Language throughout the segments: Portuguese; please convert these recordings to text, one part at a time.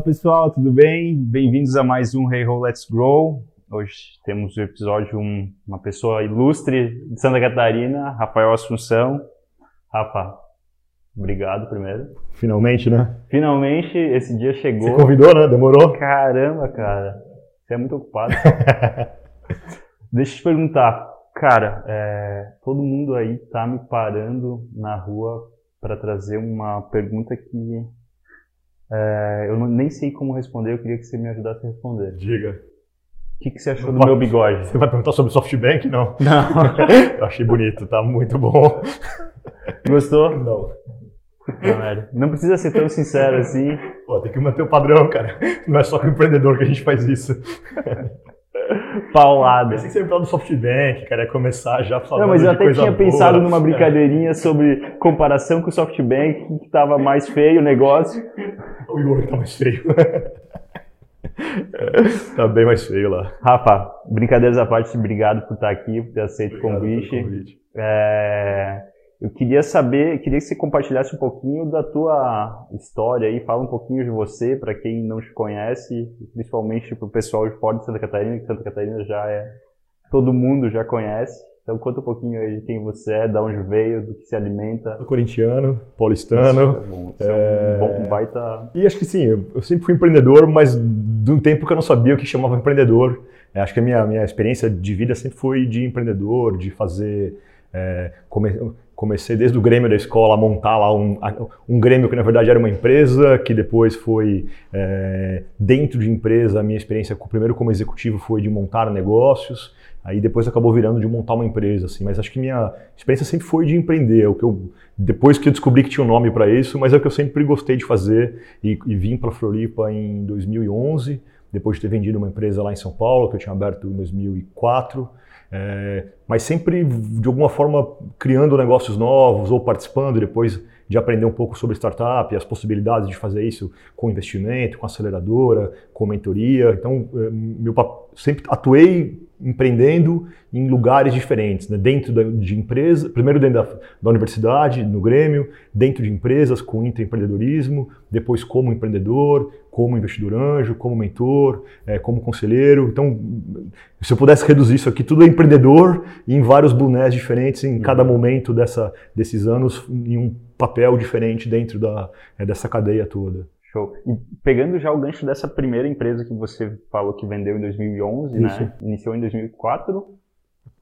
Fala pessoal, tudo bem? Bem-vindos a mais um Hey Ho Let's Grow. Hoje temos o episódio um, uma pessoa ilustre de Santa Catarina, Rafael Assunção. Rafa, obrigado primeiro. Finalmente, né? Finalmente esse dia chegou. Você convidou, né? Demorou? Caramba, cara. Você é muito ocupado. Deixa eu te perguntar, cara, é, todo mundo aí tá me parando na rua para trazer uma pergunta que é, eu não, nem sei como responder, eu queria que você me ajudasse a responder. Diga. O que, que você achou do meu bigode? Você vai perguntar sobre SoftBank? Não. Não. eu achei bonito, tá muito bom. Gostou? Não. Não, não precisa ser tão sincero assim. Pô, tem que manter o padrão, cara. Não é só com o empreendedor que a gente faz isso. Paulada. Pensei que você ia falar do SoftBank, cara, ia começar já falando Não, mas eu até tinha boa. pensado numa brincadeirinha sobre comparação com o SoftBank, que estava mais feio o negócio. O Igor que tá mais feio. tá bem mais feio lá. Rafa, brincadeiras à parte, obrigado por estar aqui, por ter aceito o Obrigado pelo convite. convite. É, eu queria saber, queria que você compartilhasse um pouquinho da tua história aí, fala um pouquinho de você, para quem não te conhece, principalmente para o pessoal de fora de Santa Catarina, que Santa Catarina já é, todo mundo já conhece. Então conta um pouquinho aí de quem você é, de onde veio, do que se alimenta. Sou corintiano, paulistano. Isso é bom, é um bom, um baita... E acho que sim, eu eu sempre fui empreendedor, mas de um tempo que eu não sabia o que chamava empreendedor. É, acho que a minha, minha experiência de vida sempre foi de empreendedor, de fazer. é, come- comecei desde o Grêmio da escola a montar lá um, um Grêmio que na verdade era uma empresa, que depois foi é, dentro de empresa. A minha experiência primeiro como executivo foi de montar negócios. Aí depois acabou virando de montar uma empresa, assim. Mas acho que minha experiência sempre foi de empreender. É o que eu depois que eu descobri que tinha um nome para isso, mas é o que eu sempre gostei de fazer e, e vim para Floripa em 2011, depois de ter vendido uma empresa lá em São Paulo que eu tinha aberto em 2004. É, mas sempre de alguma forma criando negócios novos ou participando depois de aprender um pouco sobre startup e as possibilidades de fazer isso com investimento, com aceleradora, com mentoria. Então, eh, meu sempre atuei empreendendo em lugares diferentes, né? dentro da, de empresa, primeiro dentro da, da universidade, no Grêmio, dentro de empresas com intraempreendedorismo, depois como empreendedor, como investidor anjo, como mentor, eh, como conselheiro. Então, se eu pudesse reduzir isso aqui, tudo é empreendedor e em vários bonés diferentes em cada momento dessa, desses anos, em um papel diferente dentro da, eh, dessa cadeia toda. Show. E pegando já o gancho dessa primeira empresa que você falou que vendeu em 2011, Isso. né? Iniciou em 2004.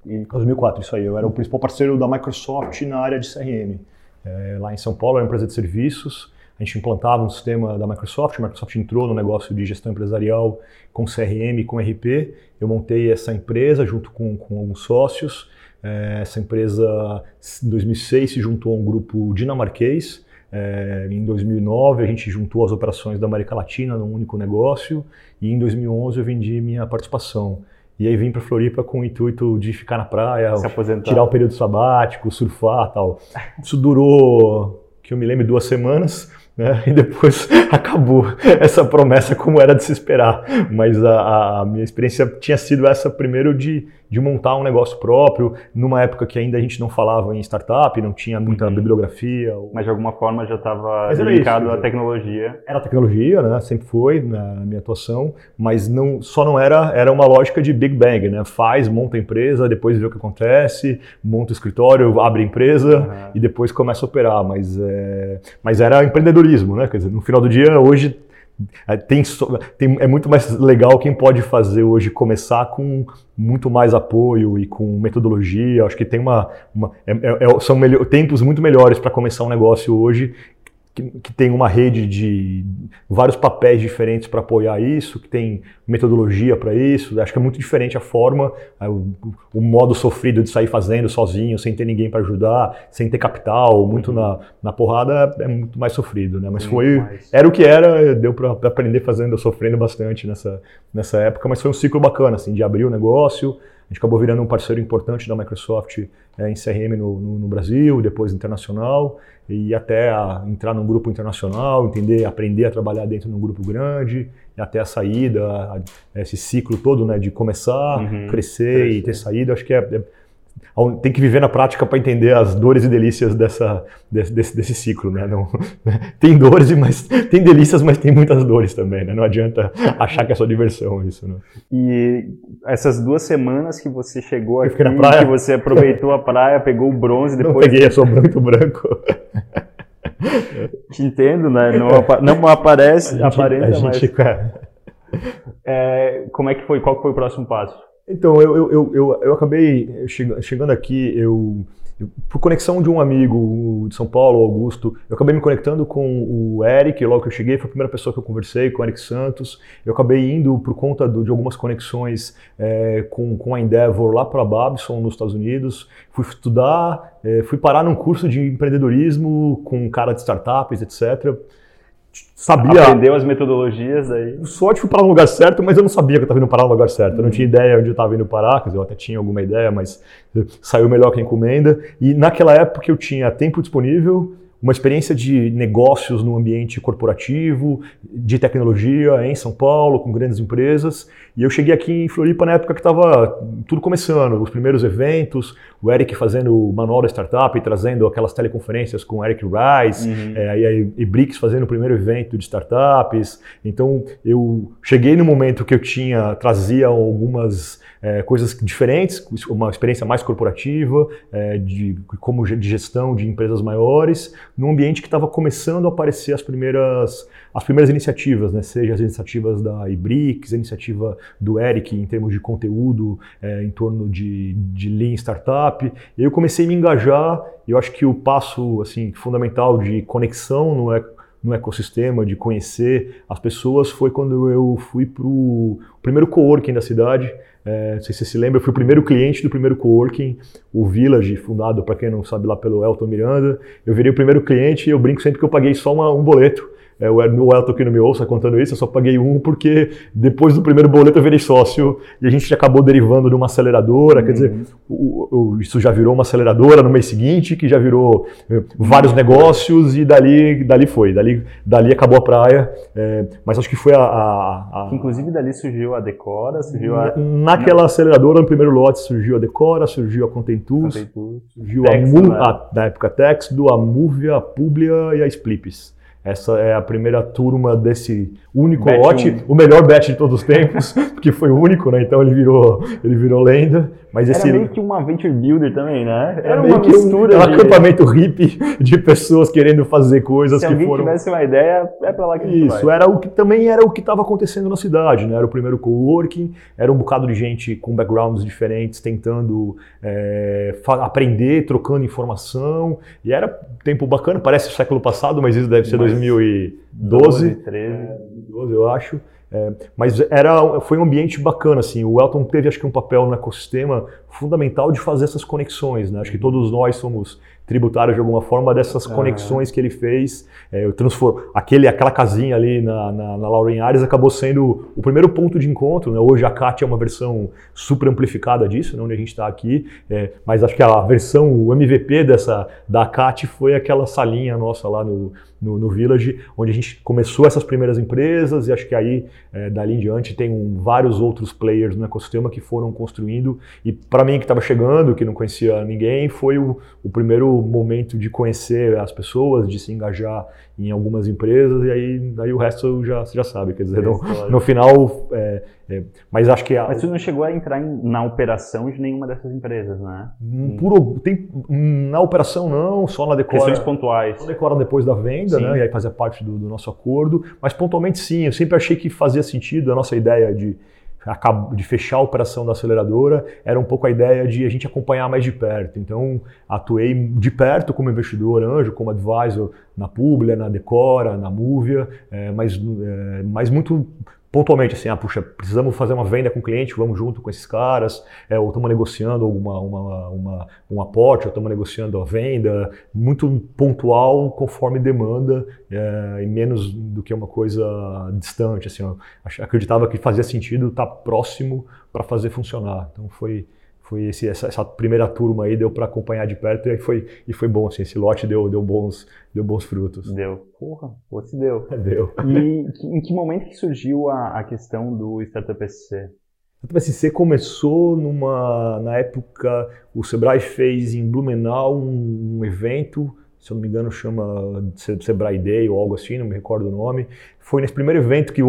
E 2004, isso aí. Eu era o principal parceiro da Microsoft na área de CRM. É, lá em São Paulo, era uma empresa de serviços. A gente implantava um sistema da Microsoft. A Microsoft entrou no negócio de gestão empresarial com CRM e com RP. Eu montei essa empresa junto com, com alguns sócios. É, essa empresa, em 2006, se juntou a um grupo dinamarquês. É, em 2009, a gente juntou as operações da América Latina num único negócio. E em 2011, eu vendi minha participação. E aí vim para Floripa com o intuito de ficar na praia, tirar o período sabático, surfar tal. Isso durou, que eu me lembro, duas semanas, né? E depois acabou essa promessa como era de se esperar. Mas a, a minha experiência tinha sido essa primeiro de, de montar um negócio próprio, numa época que ainda a gente não falava em startup, não tinha muita Uhum. bibliografia. Mas de alguma forma já estava isso, à tecnologia. Era tecnologia, né? Sempre foi na minha atuação, mas não, só não era, era uma lógica de Big Bang, né? Faz, monta a empresa, depois vê o que acontece, monta o escritório, abre a empresa Uhum. e depois começa a operar. Mas, é, mas era empreendedorismo, né? Quer dizer, no final do dia, hoje tem, so- tem- é muito mais legal quem pode fazer hoje começar com muito mais apoio e com metodologia. Acho que tem uma, uma- é- é- é- são tempos muito melhores para começar um negócio hoje que, que tem uma rede de vários papéis diferentes para apoiar isso, que tem metodologia para isso. Acho que é muito diferente a forma, eh, o, o modo sofrido de sair fazendo sozinho, sem ter ninguém para ajudar, sem ter capital, muito na, na porrada, é muito mais sofrido, né? Mas Muito foi, mais. era o que era, deu para aprender fazendo, sofrendo bastante nessa, nessa época, mas foi um ciclo bacana, assim, de abrir o negócio. A gente acabou virando um parceiro importante da Microsoft eh, em CRM no, no- no Brasil, depois internacional, e até a entrar num grupo internacional, entender, aprender a trabalhar dentro de um grupo grande, e até a saída, a- esse ciclo todo, né, de começar, Uhum, crescer, e ter saída, acho que é, é- tem que viver na prática para entender as dores e delícias dessa, desse, desse, desse ciclo, né? Não, tem dores, mas tem delícias, mas tem muitas dores também, né? Não adianta achar que é só diversão isso, né? E essas duas semanas que você chegou aqui, que você aproveitou a praia, pegou o bronze, depois... Não peguei, eu sou muito branco. Te entendo, né? Não, apa não aparece, a gente, aparenta, a gente, mas... É, como é que foi? Qual foi o próximo passo? Então, eu, eu, eu, eu acabei chegando aqui, eu, por conexão de um amigo de São Paulo, Augusto, eu acabei me conectando com o Eric, logo que eu cheguei, foi a primeira pessoa que eu conversei, com o Eric Santos. Eu acabei indo por conta do, de algumas conexões é, com, com a Endeavor lá para Babson, nos Estados Unidos. Fui estudar, é, fui parar num curso de empreendedorismo com cara de startups, etc sabia. Aprendeu as metodologias aí. Sorte fui parar no lugar certo, mas eu não sabia que eu estava indo parar no lugar certo. Eu não tinha ideia onde eu estava indo parar, quer dizer, eu até tinha alguma ideia, mas saiu melhor que a encomenda. E naquela época eu tinha tempo disponível, uma experiência de negócios no ambiente corporativo, de tecnologia em São Paulo, com grandes empresas. E eu cheguei aqui em Floripa na época que estava tudo começando, os primeiros eventos, o Eric fazendo o manual da startup, trazendo aquelas teleconferências com o Eric Rice, uhum. é, e a Ebrix fazendo o primeiro evento de startups. Então eu cheguei no momento que eu tinha, trazia algumas é, coisas diferentes, uma experiência mais corporativa, é, de como de gestão de empresas maiores, num ambiente que estava começando a aparecer as primeiras, as primeiras iniciativas, né? seja as iniciativas da Ibrix, a iniciativa do Eric em termos de conteúdo é, em torno de, de Lean Startup. Eu comecei a me engajar, eu acho que o passo assim, fundamental de conexão no, no ecossistema, de conhecer as pessoas, foi quando eu fui para o primeiro coworking da cidade, é, não sei se você se lembra, eu fui o primeiro cliente do primeiro coworking, o Village, fundado, para quem não sabe, lá pelo Elton Miranda. Eu virei o primeiro cliente e eu brinco sempre que eu paguei só uma, um boleto é, o Elton que não me ouça contando isso, eu só paguei um porque depois do primeiro boleto eu virei sócio e a gente acabou derivando de uma aceleradora, uhum. quer dizer, o, o, isso já virou uma aceleradora no mês seguinte, que já virou é, vários negócios e dali, dali foi, dali, dali acabou a praia, é, mas acho que foi a, a, a... Inclusive dali surgiu a Decora, surgiu a... Naquela aceleradora, no primeiro lote, surgiu a Decora, surgiu a Contentus, Contentus surgiu Tex, a, Mu, né? a, na época Tex, do a Movia, a Publia e a Splips. Essa é a primeira turma desse único bet lote, um. o melhor bet de todos os tempos, porque foi único, né? Então ele virou, ele virou lenda. Mas era esse... meio que uma venture builder também, né? Era, era uma mistura um, de... um acampamento hippie de pessoas querendo fazer coisas Se que alguém foram... tivesse uma ideia, é para lá que Isso, vai. era o que também era o que estava acontecendo na cidade, né? Era o primeiro coworking, era um bocado de gente com backgrounds diferentes tentando é, aprender, trocando informação, e era tempo bacana, parece o século passado, mas isso deve ser mas 2012, 12, 13, 12, eu acho. É, mas era, foi um ambiente bacana, assim. O Elton teve, acho que, um papel no ecossistema fundamental de fazer essas conexões, né? Acho que todos nós somos tributários de alguma forma dessas conexões que ele fez. É, eu transformo, aquele, aquela casinha ali na, na, na Lauren Ares acabou sendo o primeiro ponto de encontro. Né? Hoje a CAT é uma versão super amplificada disso, né? onde a gente está aqui, é, mas acho que a versão, o MVP dessa, da CAT foi aquela salinha nossa lá no, no, no, Village, onde a gente começou essas primeiras empresas e acho que aí, é, dali em diante, tem um, vários outros players no ecossistema que foram construindo. E para mim, que estava chegando, que não conhecia ninguém, foi o, o, primeiro momento de conhecer as pessoas, de se engajar em algumas empresas, e aí, daí o resto já, você já sabe. Quer dizer, no, no final. É, é, mas acho que. A, mas você não chegou a entrar em, na operação de nenhuma dessas empresas, né? Hum, por, tem, na operação não, só na decora. Questões pontuais. Só decora depois da venda, né? E aí fazia parte do, do nosso acordo. Mas pontualmente sim, eu sempre achei que fazia sentido a nossa ideia de de fechar a operação da aceleradora, era um pouco a ideia de a gente acompanhar mais de perto. Então, atuei de perto como investidor anjo, como advisor na Publia, na Decora, na Movia, é, mas, é, mas muito pontualmente assim, ah, puxa, precisamos fazer uma venda com o cliente, vamos junto com esses caras, é, ou estamos negociando alguma, uma, uma, um aporte, ou estamos negociando a venda, muito pontual conforme demanda é, e menos do que uma coisa distante, assim, acreditava que fazia sentido estar próximo para fazer funcionar, então foi foi esse, essa, essa, primeira turma aí deu para acompanhar de perto e foi e foi bom assim esse lote deu deu bons deu bons frutos. Deu. Porra se deu. Deu. E em que momento que surgiu a, a questão do startup SC A TPSC começou numa, na época, o Sebrae fez em Blumenau um, um evento se eu não me engano, chama Sebrae Day ou algo assim, não me recordo o nome. Foi nesse primeiro evento que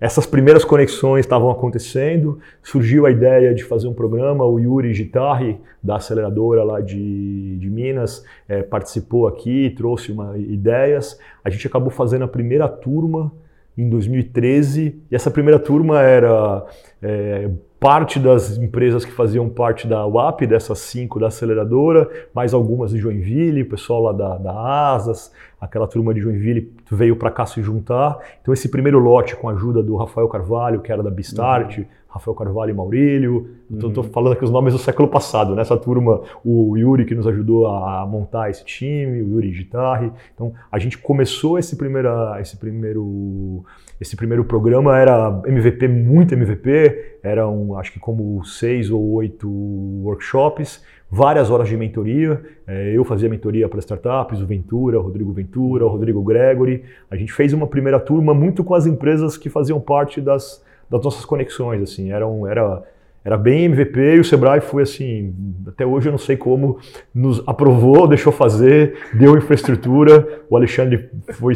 essas primeiras conexões estavam acontecendo, surgiu a ideia de fazer um programa, o Yuri Gitarri, da aceleradora lá de, de Minas, é, participou aqui, trouxe uma, ideias. A gente acabou fazendo a primeira turma em 2013, e essa primeira turma era é, parte das empresas que faziam parte da UAP, dessas cinco da aceleradora, mais algumas de Joinville, o pessoal lá da, da Asas, aquela turma de Joinville veio para cá se juntar. Então esse primeiro lote com a ajuda do Rafael Carvalho, que era da Bistart, uhum. Rafael Carvalho e Maurílio, estou uhum. falando aqui os nomes do século passado, nessa né? turma, o Yuri que nos ajudou a montar esse time, o Yuri Gitarre. Então a gente começou esse, primeira, esse primeiro esse primeiro programa era MVP, muito MVP, eram acho que como seis ou oito workshops, várias horas de mentoria. É, eu fazia mentoria para startups, o Ventura, o Rodrigo Ventura, o Rodrigo Gregory. A gente fez uma primeira turma muito com as empresas que faziam parte das, das nossas conexões. Assim, eram, era era bem MVP e o Sebrae foi assim, até hoje eu não sei como, nos aprovou, deixou fazer, deu infraestrutura. O Alexandre foi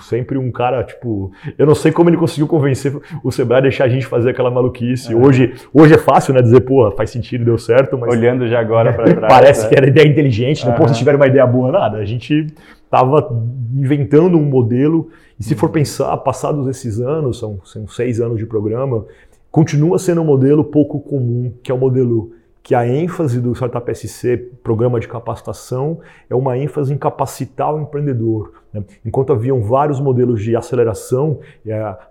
sempre um cara, tipo, eu não sei como ele conseguiu convencer o Sebrae a deixar a gente fazer aquela maluquice. É. Hoje, hoje é fácil, né, dizer, pô, faz sentido, deu certo, mas... Olhando já agora para trás. Parece né? que era ideia inteligente, não uhum. se tiver uma ideia boa, nada. A gente estava inventando um modelo e se for pensar, passados esses anos, são, são seis anos de programa, continua sendo um modelo pouco comum, que é o um modelo que a ênfase do Startup SC, programa de capacitação, é uma ênfase em capacitar o empreendedor. Né? Enquanto haviam vários modelos de aceleração,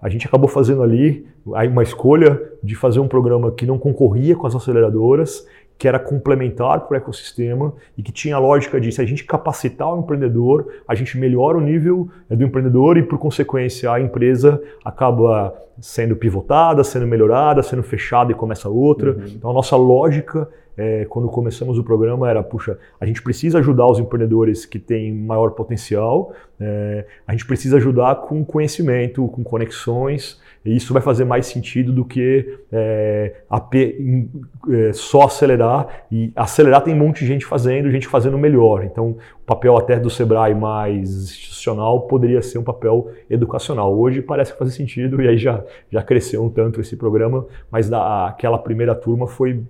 a gente acabou fazendo ali uma escolha de fazer um programa que não concorria com as aceleradoras que era complementar para o ecossistema e que tinha a lógica de se a gente capacitar o empreendedor, a gente melhora o nível eh, do empreendedor e, por consequência, a empresa acaba sendo pivotada, sendo melhorada, sendo fechada e começa outra. Uhum. Então, a nossa lógica é, quando começamos o programa era, puxa, a gente precisa ajudar os empreendedores que têm maior potencial, é, a gente precisa ajudar com conhecimento, com conexões, e isso vai fazer mais sentido do que é, é, só acelerar. E acelerar tem um monte de gente fazendo, gente fazendo melhor. Então, o papel até do Sebrae mais institucional poderia ser um papel educacional. Hoje parece que faz sentido, e aí já, já cresceu um tanto esse programa, mas da, aquela primeira turma foi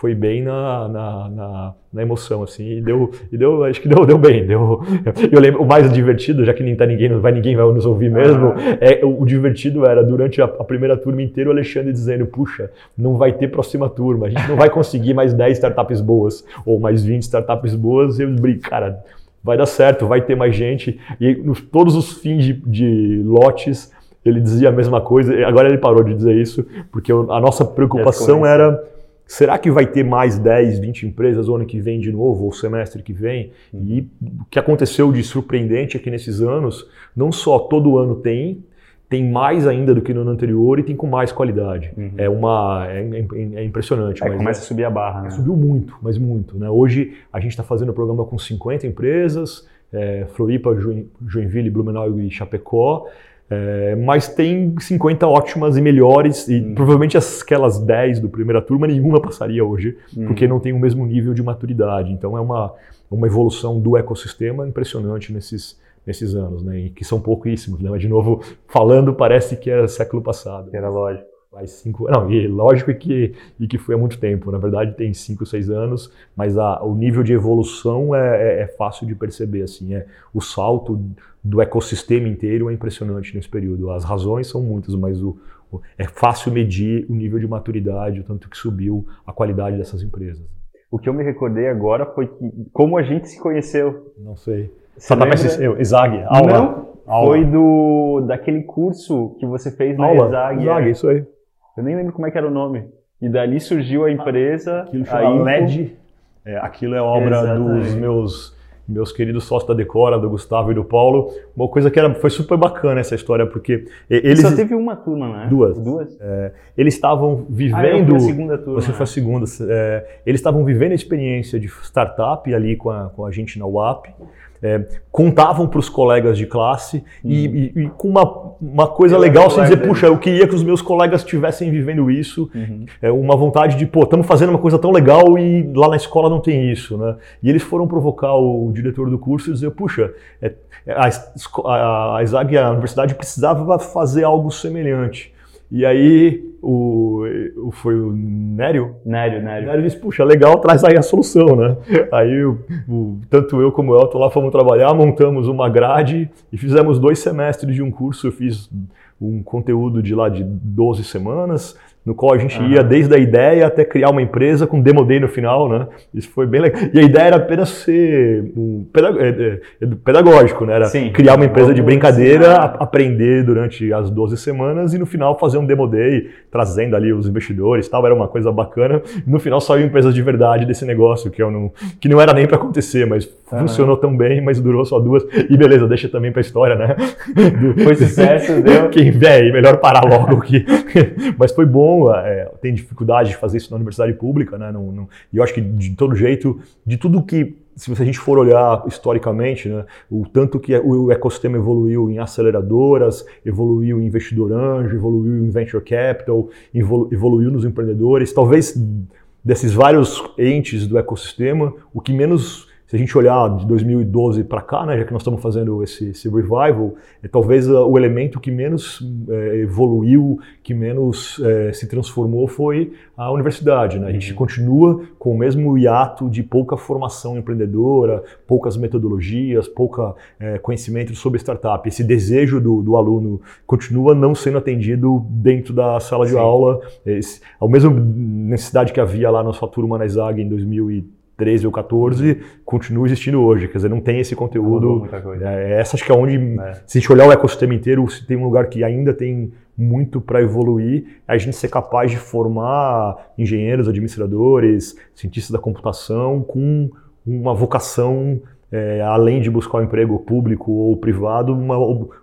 foi bem na, na, na, na, emoção, assim, e deu, e deu, acho que deu, deu bem, deu, eu lembro, o mais divertido, já que nem tá ninguém, não vai ninguém vai nos ouvir mesmo, ah. é, o, o, divertido era, durante a, a, primeira turma inteira, o Alexandre dizendo, puxa, não vai ter próxima turma, a gente não vai conseguir mais 10 startups boas, ou mais 20 startups boas, e eu brinco, cara, vai dar certo, vai ter mais gente, e nos, todos os fins de, de lotes, ele dizia a mesma coisa, agora ele parou de dizer isso, porque a nossa preocupação era Será que vai ter mais 10, 20 empresas o ano que vem de novo, ou semestre que vem? Uhum. E o que aconteceu de surpreendente é que nesses anos, não só todo ano tem, tem mais ainda do que no ano anterior e tem com mais qualidade. Uhum. É uma é, é, é impressionante. Aí começa é, a subir a barra, né? Subiu muito, mas muito. Né? Hoje a gente está fazendo o programa com 50 empresas, é, Floripa, Joinville, Blumenau e Chapecó. É, mas tem 50 ótimas e melhores, e hum. provavelmente aquelas 10 do primeira turma, nenhuma passaria hoje, hum. porque não tem o mesmo nível de maturidade. Então é uma, uma evolução do ecossistema impressionante nesses, nesses anos, né? E que são pouquíssimos. Né? Mas, de novo, falando, parece que é século passado. Era lógico. Faz cinco. Não, e lógico que, e que foi há muito tempo. Na verdade, tem cinco, seis anos, mas a, o nível de evolução é, é, é fácil de perceber. Assim, é, o salto do ecossistema inteiro é impressionante nesse período. As razões são muitas, mas o, o, é fácil medir o nível de maturidade, o tanto que subiu a qualidade dessas empresas. O que eu me recordei agora foi que, como a gente se conheceu. Não sei. Você lembra? Exag, aula. Não, aula. foi do, daquele curso que você fez na aula. Exag. Exag, é. isso aí. Eu nem lembro como é que era o nome. E dali surgiu a empresa. Aquilo chama LED. É, aquilo é obra Exatamente. dos meus meus queridos sócios da Decora, do Gustavo e do Paulo. Uma coisa que era, foi super bacana essa história, porque eles... Só teve uma turma, né? Duas. Duas? É, eles estavam vivendo... Ah, a segunda turma. Você né? foi a segunda. É, eles estavam vivendo a experiência de startup ali com a, com a gente na UAP. É, contavam para os colegas de classe e, hum. e, e, com uma, uma coisa eu legal, assim, dizer, puxa, eu queria que os meus colegas estivessem vivendo isso, uhum. é, uma vontade de, pô, estamos fazendo uma coisa tão legal e lá na escola não tem isso, né? E eles foram provocar o diretor do curso e dizer, puxa, é, a, a, a ISAG, a universidade precisava fazer algo semelhante. E aí o, o, foi o Nério? Nério, Nério. Nério disse, puxa, legal, traz aí a solução, né? Aí o, o, tanto eu como o Elton lá fomos trabalhar, montamos uma grade e fizemos dois semestres de um curso. Eu fiz um conteúdo de lá de 12 semanas, no qual a gente ia desde a ideia até criar uma empresa com demo day no final, né? Isso foi bem legal. E a ideia era apenas ser um é, é, é pedagógico, né? Era Sim. criar uma empresa de brincadeira, aprender durante as 12 semanas e no final fazer um demo day, trazendo ali os investidores tal. Era uma coisa bacana. No final saiu empresa de verdade desse negócio, que, eu não, que não era nem para acontecer, mas funcionou tão bem, mas durou só duas. E beleza, deixa também para história, né? Foi sucesso, deu. Quem, velho, melhor parar logo aqui. mas foi bom é, tem dificuldade de fazer isso na universidade pública, né? Não, não, e eu acho que de todo jeito, de tudo que se a gente for olhar historicamente, né, o tanto que o ecossistema evoluiu em aceleradoras, evoluiu em investidor anjo, evoluiu em venture capital, evoluiu nos empreendedores, talvez desses vários entes do ecossistema, o que menos se a gente olhar de 2012 para cá, né, já que nós estamos fazendo esse, esse revival, é talvez uh, o elemento que menos é, evoluiu, que menos é, se transformou foi a universidade. Né? A gente uhum. continua com o mesmo hiato de pouca formação empreendedora, poucas metodologias, pouca é, conhecimento sobre startup. Esse desejo do, do, aluno continua não sendo atendido dentro da sala de Sim. aula. Esse, a mesma necessidade que havia lá na sua turma na ESAG em 2013, 13 ou 14 continua existindo hoje. Quer dizer, não tem esse conteúdo. É, essa acho que é onde, é. se a gente olhar o ecossistema inteiro, se tem um lugar que ainda tem muito para evoluir, é a gente ser capaz de formar engenheiros, administradores, cientistas da computação com uma vocação, é, além de buscar um emprego público ou privado, uma,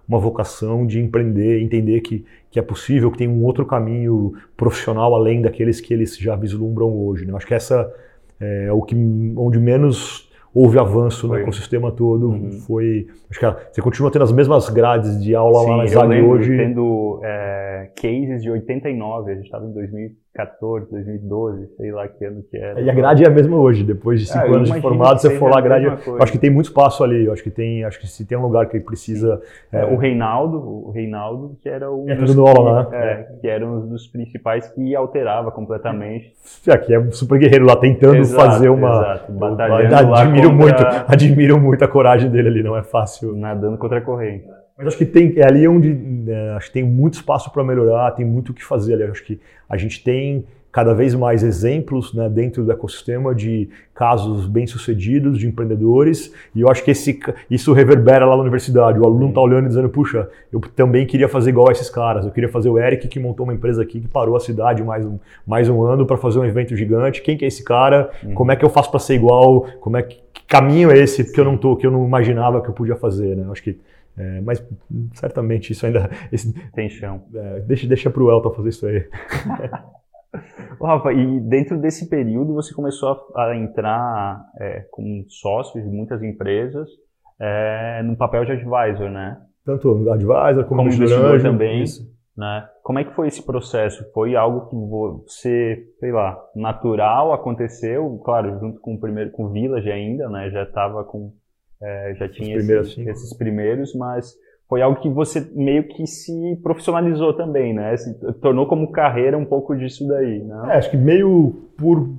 uma vocação de empreender, entender que, que é possível, que tem um outro caminho profissional além daqueles que eles já vislumbram hoje. Né? Acho que essa é, o que, onde menos houve avanço foi. no ecossistema todo. Uhum. Foi, acho que você continua tendo as mesmas grades de aula Sim, lá na Zag hoje. tendo é, cases de 89, a gente estava em 2014, 2012, sei lá que ano que era. E a grade é a mesma hoje, depois de cinco é, anos de formado, você for lá a grade, acho que tem muito espaço ali, acho que tem, acho que se tem um lugar que precisa... É, o Reinaldo, o Reinaldo, que era um é, dos, aula, né? É, que era um dos principais que alterava completamente. Aqui é um super guerreiro lá, tentando exato, fazer uma... Exato, batalhando admiro admiro muito, admiro muito a coragem dele ali, não é fácil. Nadando contra a corrente. Mas acho que tem, é ali onde é, acho que tem muito espaço para melhorar, tem muito o que fazer ali. Acho que a gente tem cada vez mais exemplos né, dentro do ecossistema de casos bem-sucedidos de empreendedores e eu acho que esse, isso reverbera lá na universidade. O aluno está olhando e dizendo, puxa, eu também queria fazer igual a esses caras. Eu queria fazer o Eric que montou uma empresa aqui que parou a cidade mais um, mais um ano para fazer um evento gigante. Quem que é esse cara? Uhum. Como é que eu faço para ser igual? Como é que, que caminho é esse que eu não tô, que eu não imaginava que eu podia fazer? Né? Eu acho que é, mas certamente isso ainda. Esse, Tem chão. É, deixa deixa para o Elton fazer isso aí. Rafa, e dentro desse período você começou a, entrar é, como sócio de muitas empresas é, no papel de advisor, né? Tanto advisor como, como investidor também. Né? Como é que foi esse processo? Foi algo que você, sei lá, natural aconteceu, claro, junto com o primeiro, com o Village ainda, né? Já estava com, é, já tinha esses, esses primeiros, mas foi algo que você meio que se profissionalizou também, né? Se tornou como carreira um pouco disso daí, né? É, acho que meio por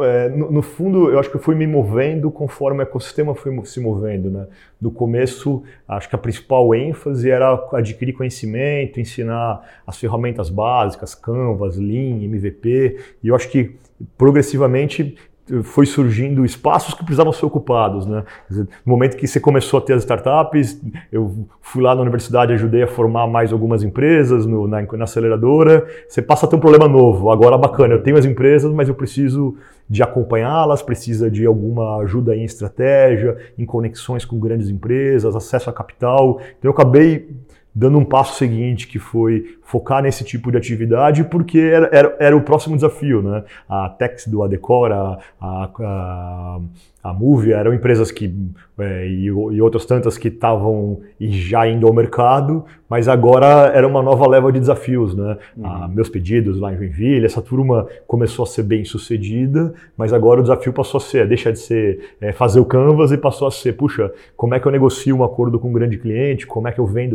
é, no, no, fundo, eu acho que eu fui me movendo conforme o ecossistema foi se movendo. Né? No começo, acho que a principal ênfase era adquirir conhecimento, ensinar as ferramentas básicas, Canvas, Lean, MVP, e eu acho que progressivamente foi surgindo espaços que precisavam ser ocupados. Né? no momento que você começou a ter as startups, eu fui lá na universidade, ajudei a formar mais algumas empresas no, na, na, aceleradora. Você passa a ter um problema novo. Agora, bacana, eu tenho as empresas, mas eu preciso de acompanhá-las, precisa de alguma ajuda em estratégia, em conexões com grandes empresas, acesso a capital. Então, eu acabei dando um passo seguinte, que foi focar nesse tipo de atividade, porque era, era, era o próximo desafio. Né? A Tex do Adecor, a, a, a, a Movie, eram empresas que é, e, e, outras tantas que estavam já indo ao mercado, mas agora era uma nova leva de desafios, né? Uhum. Ah, meus pedidos lá em Joinville, essa turma começou a ser bem sucedida, mas agora o desafio passou a ser, deixa de ser é, fazer o canvas e passou a ser, puxa, como é que eu negocio um acordo com um grande cliente, como é que eu vendo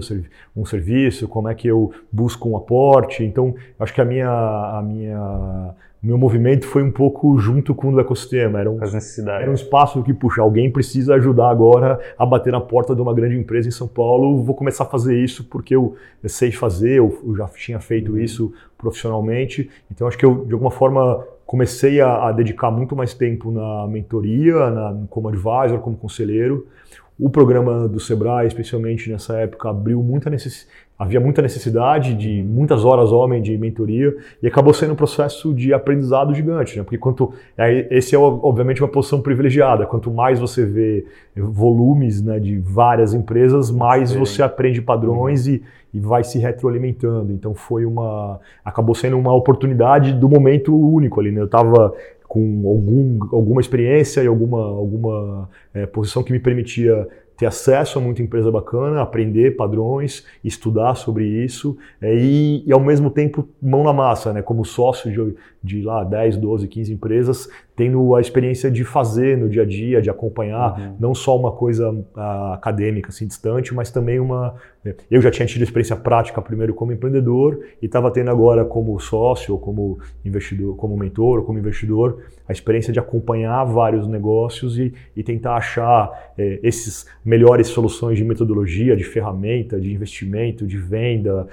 um serviço, como é que eu busco um aporte. Então, acho que a minha, a minha meu movimento foi um pouco junto com o ecossistema. Era um, era um espaço que, puxa, alguém precisa ajudar agora a bater na porta de uma grande empresa em São Paulo. Vou começar a fazer isso porque eu sei fazer, eu, eu já tinha feito uhum. isso profissionalmente. Então, acho que eu, de alguma forma, comecei a, a dedicar muito mais tempo na mentoria, na, como advisor, como conselheiro. O programa do Sebrae, especialmente nessa época, abriu muita necessidade havia muita necessidade de muitas horas homem de mentoria e acabou sendo um processo de aprendizado gigante, né? Porque quanto é, esse é obviamente uma posição privilegiada. Quanto mais você vê volumes né, de várias empresas, mais Sim. você aprende padrões e, e vai se retroalimentando. Então foi uma acabou sendo uma oportunidade do momento único ali. Né? Eu estava com algum, alguma experiência e alguma, alguma é, posição que me permitia ter acesso a muita empresa bacana, aprender padrões, estudar sobre isso é, e, e, ao mesmo tempo mão na massa, né? Como sócio de, de lá 10, 12, 15 empresas, tendo a experiência de fazer no dia a dia, de acompanhar, uhum. não só uma coisa uh, acadêmica, assim, distante, mas também uma... Né, eu já tinha tido experiência prática primeiro como empreendedor e estava tendo agora como sócio, ou como investidor, como mentor, ou como investidor, a experiência de acompanhar vários negócios e, e tentar achar eh, esses melhores soluções de metodologia, de ferramenta, de investimento, de venda.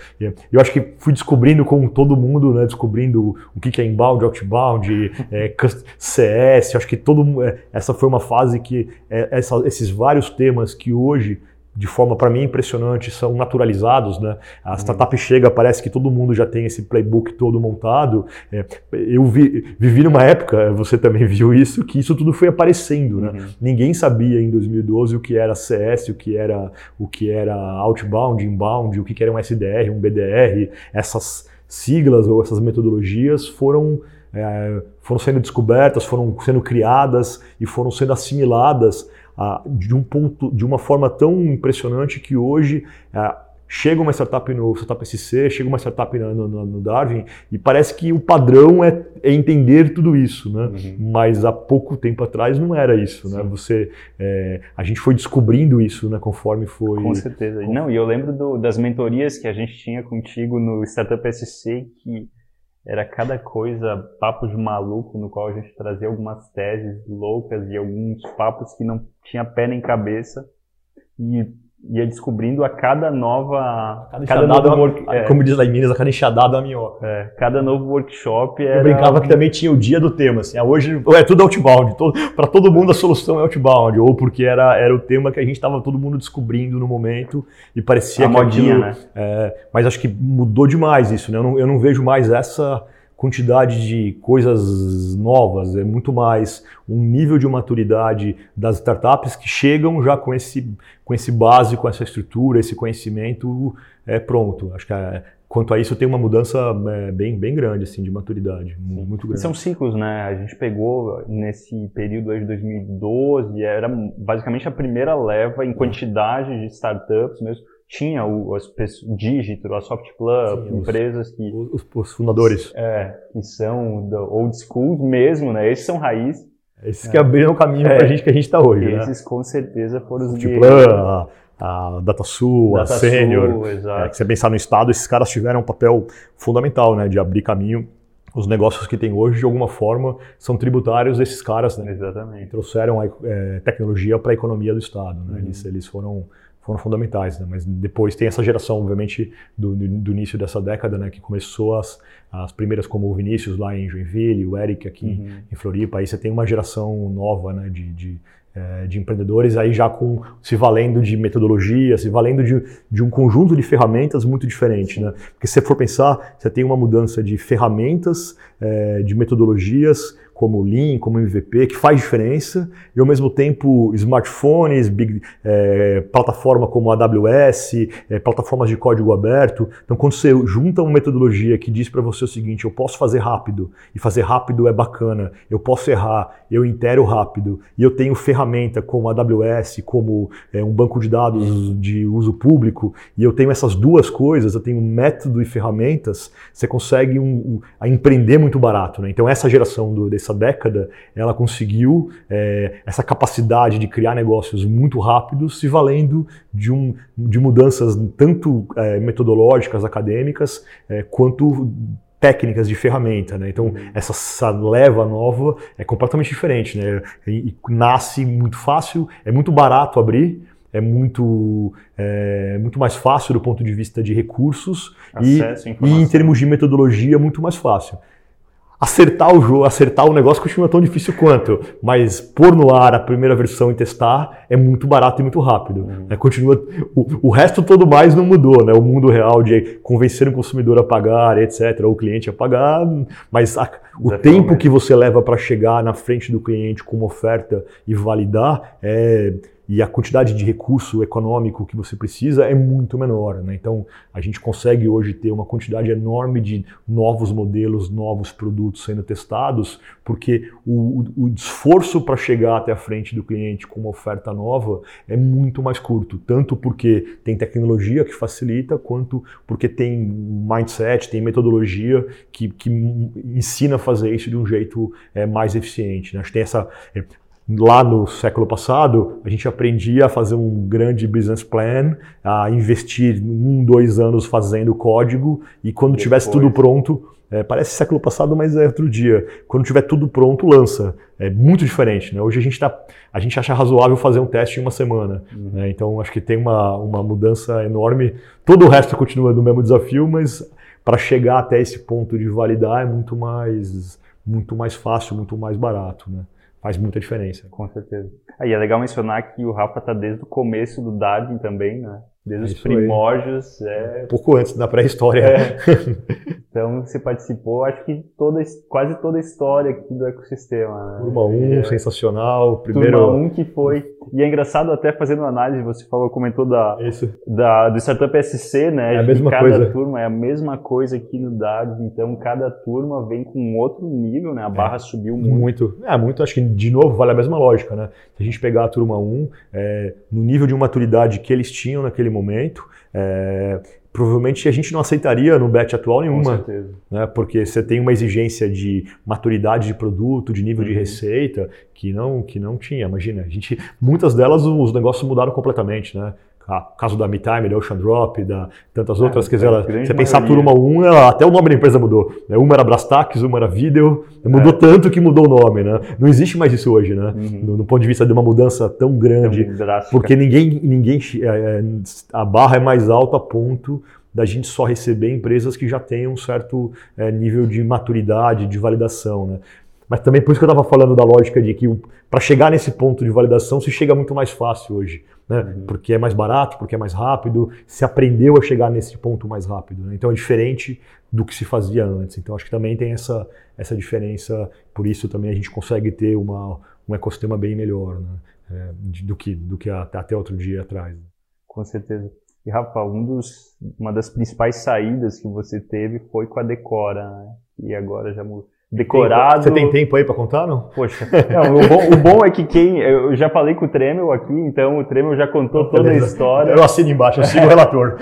Eu acho que fui descobrindo como todo mundo, né, descobrindo o que é inbound, outbound, é, CS, acho que todo é, essa foi uma fase que é, essa, esses vários temas que hoje de forma para mim impressionante são naturalizados, né? A uhum. startup chega, parece que todo mundo já tem esse playbook todo montado. É, eu vi, vivi numa época, você também viu isso, que isso tudo foi aparecendo, né? Uhum. Ninguém sabia em 2012 o que era CS, o que era o que era outbound, inbound, o que era um SDR, um BDR, essas siglas ou essas metodologias foram é, foram sendo descobertas, foram sendo criadas e foram sendo assimiladas ah, de um ponto, de uma forma tão impressionante que hoje ah, chega uma startup no Startup SC, chega uma startup no, no, no Darwin e parece que o padrão é, é entender tudo isso, né? Uhum. Mas há pouco tempo atrás não era isso, né? Sim. né? Você, é, a gente foi descobrindo isso, né? Conforme foi. Com certeza. Não, e eu lembro do, das mentorias que a gente tinha contigo no Startup SC que era cada coisa, papos de maluco, no qual a gente trazia algumas teses loucas e alguns papos que não tinha pé nem cabeça. E ia descobrindo a cada nova. Cada, cada novo work, é, Como diz lá em Minas, a cada enxadada é uma minhoca. É, cada novo workshop era. Eu brincava que também tinha o dia do tema. Assim, ah, hoje é tudo outbound. Todo, Para todo mundo a solução é outbound. Ou porque era, era o tema que a gente estava todo mundo descobrindo no momento e parecia a que. Modinha, aquilo, né? É, mas acho que mudou demais isso. Né? Eu, não, eu não vejo mais essa quantidade de coisas novas, é muito mais um nível de maturidade das startups que chegam já com esse, com esse base, com essa estrutura, esse conhecimento é, pronto. Acho que é, quanto a isso tem uma mudança é, bem, bem grande assim de maturidade, muito grande. São ciclos, né? A gente pegou nesse período de 2012, era basicamente a primeira leva em quantidade de startups mesmo tinha o, as, o Digito, a Softplug, Sim, empresas os, que... Os, os, fundadores. É, que são old school mesmo, né? Esses são raiz. Esses é. que abriram o caminho é, para a gente que a gente está hoje, né? Esses né? com certeza foram os Softplug, a, a DataSul, Data a Senior. É, que você pensar no Estado, esses caras tiveram um papel fundamental, né? De abrir caminho os negócios que tem hoje, de alguma forma, são tributários desses caras, né? Exatamente. Trouxeram a é, tecnologia para a economia do Estado, né? Uhum. Eles, eles foram foram fundamentais, né? mas depois tem essa geração, obviamente, do, do, início dessa década, né, que começou as, as primeiras como o Vinícius lá em Joinville, o Eric aqui uhum. em Floripa, aí você tem uma geração nova né, de, de, é, de, empreendedores, aí já com se valendo de metodologia, se valendo de, de um conjunto de ferramentas muito diferente, né? porque se você for pensar, você tem uma mudança de ferramentas, é, de metodologias, como Lean, como MVP, que faz diferença, e ao mesmo tempo smartphones, big, é, plataforma como AWS, é, plataformas de código aberto. Então, quando você junta uma metodologia que diz para você o seguinte, eu posso fazer rápido, e fazer rápido é bacana, eu posso errar, eu intero rápido, e eu tenho ferramenta como AWS, como é, um banco de dados de uso público, e eu tenho essas duas coisas, eu tenho método e ferramentas, você consegue um, um, empreender muito barato. Né? Então, essa geração do, dessa década, ela conseguiu é, essa capacidade de criar negócios muito rápidos, se valendo de, um, de mudanças tanto é, metodológicas, acadêmicas, é, quanto técnicas de ferramenta, né? Então essa leva nova é completamente diferente, né? E, e nasce muito fácil, é muito barato abrir, é muito, é, muito mais fácil do ponto de vista de recursos e, e em termos de metodologia muito mais fácil acertar o jogo, acertar o negócio continua tão difícil quanto, mas pôr no ar a primeira versão e testar é muito barato e muito rápido. Uhum. Né? Continua, o, o, resto todo mais não mudou, né? O mundo real de convencer o consumidor a pagar, etc., ou o cliente a pagar, mas a, o tempo que você leva para chegar na frente do cliente com uma oferta e validar é e a quantidade de recurso econômico que você precisa é muito menor. Né? Então, a gente consegue hoje ter uma quantidade enorme de novos modelos, novos produtos sendo testados, porque o, o, o esforço para chegar até a frente do cliente com uma oferta nova é muito mais curto, tanto porque tem tecnologia que facilita, quanto porque tem mindset, tem metodologia que, que ensina a fazer isso de um jeito é, mais eficiente. Né? Acho que tem essa é, Lá no século passado, a gente aprendia a fazer um grande business plan, a investir um, dois anos fazendo código e quando Depois. tivesse tudo pronto, é, parece século passado, mas é outro dia. Quando tiver tudo pronto, lança. É muito diferente. Né? Hoje a gente, tá, a gente acha razoável fazer um teste em uma semana. Uhum. Né? Então acho que tem uma, uma mudança enorme. Todo o resto continua no mesmo desafio, mas para chegar até esse ponto de validar é muito mais, muito mais fácil, muito mais barato. Né? Faz muita diferença. Com certeza. Aí é legal mencionar que o Rafa está desde o começo do Darwin também, né? Desde é os primórdios. É... Pouco antes da pré-história. É. Então você participou, acho que toda, quase toda a história aqui do ecossistema. Né? Turma 1, é, sensacional. Primeiro... Turma 1 que foi. E é engraçado até fazendo análise, você falou, comentou da, da do Startup SC, né? É a mesma cada coisa. turma é a mesma coisa aqui no Dados, então cada turma vem com um outro nível, né? A é. barra é. subiu muito. Muito. É, muito, acho que de novo vale a mesma lógica, né? Se a gente pegar a turma 1, é, no nível de maturidade que eles tinham naquele momento, é, provavelmente a gente não aceitaria no bet atual nenhuma. Com certeza. Né? Porque você tem uma exigência de maturidade de produto, de nível uhum. de receita, que não, que não tinha. Imagina, a gente, muitas delas os negócios mudaram completamente, né? O caso da MeTime, da Ocean Drop, da tantas é, outras, quer dizer, ela, você pensar a turma 1, ela, até o nome da empresa mudou. Né? Uma era Brastax, uma era Video, mudou é. tanto que mudou o nome, né? Não existe mais isso hoje, né? Uhum. No, no, ponto de vista de uma mudança tão grande, porque ninguém, ninguém é, é, a barra é mais alta a ponto da gente só receber empresas que já têm um certo é, nível de maturidade, de validação, né? Mas também por isso que eu estava falando da lógica de que para chegar nesse ponto de validação se chega muito mais fácil hoje, né? Uhum. Porque é mais barato, porque é mais rápido, se aprendeu a chegar nesse ponto mais rápido. Né? Então é diferente do que se fazia antes. Então acho que também tem essa, essa diferença, por isso também a gente consegue ter uma, um ecossistema bem melhor né? É, do que, do que até outro dia atrás. Com certeza. E Rafa, um dos, uma das principais saídas que você teve foi com a Decora, né? E agora já decorado. Você tem tempo aí para contar, não? Poxa, não, o, bom, o, bom, é que quem. Eu já falei com o Tremel aqui, então o Tremel já contou toda a história. Eu assino embaixo, eu sigo o relator.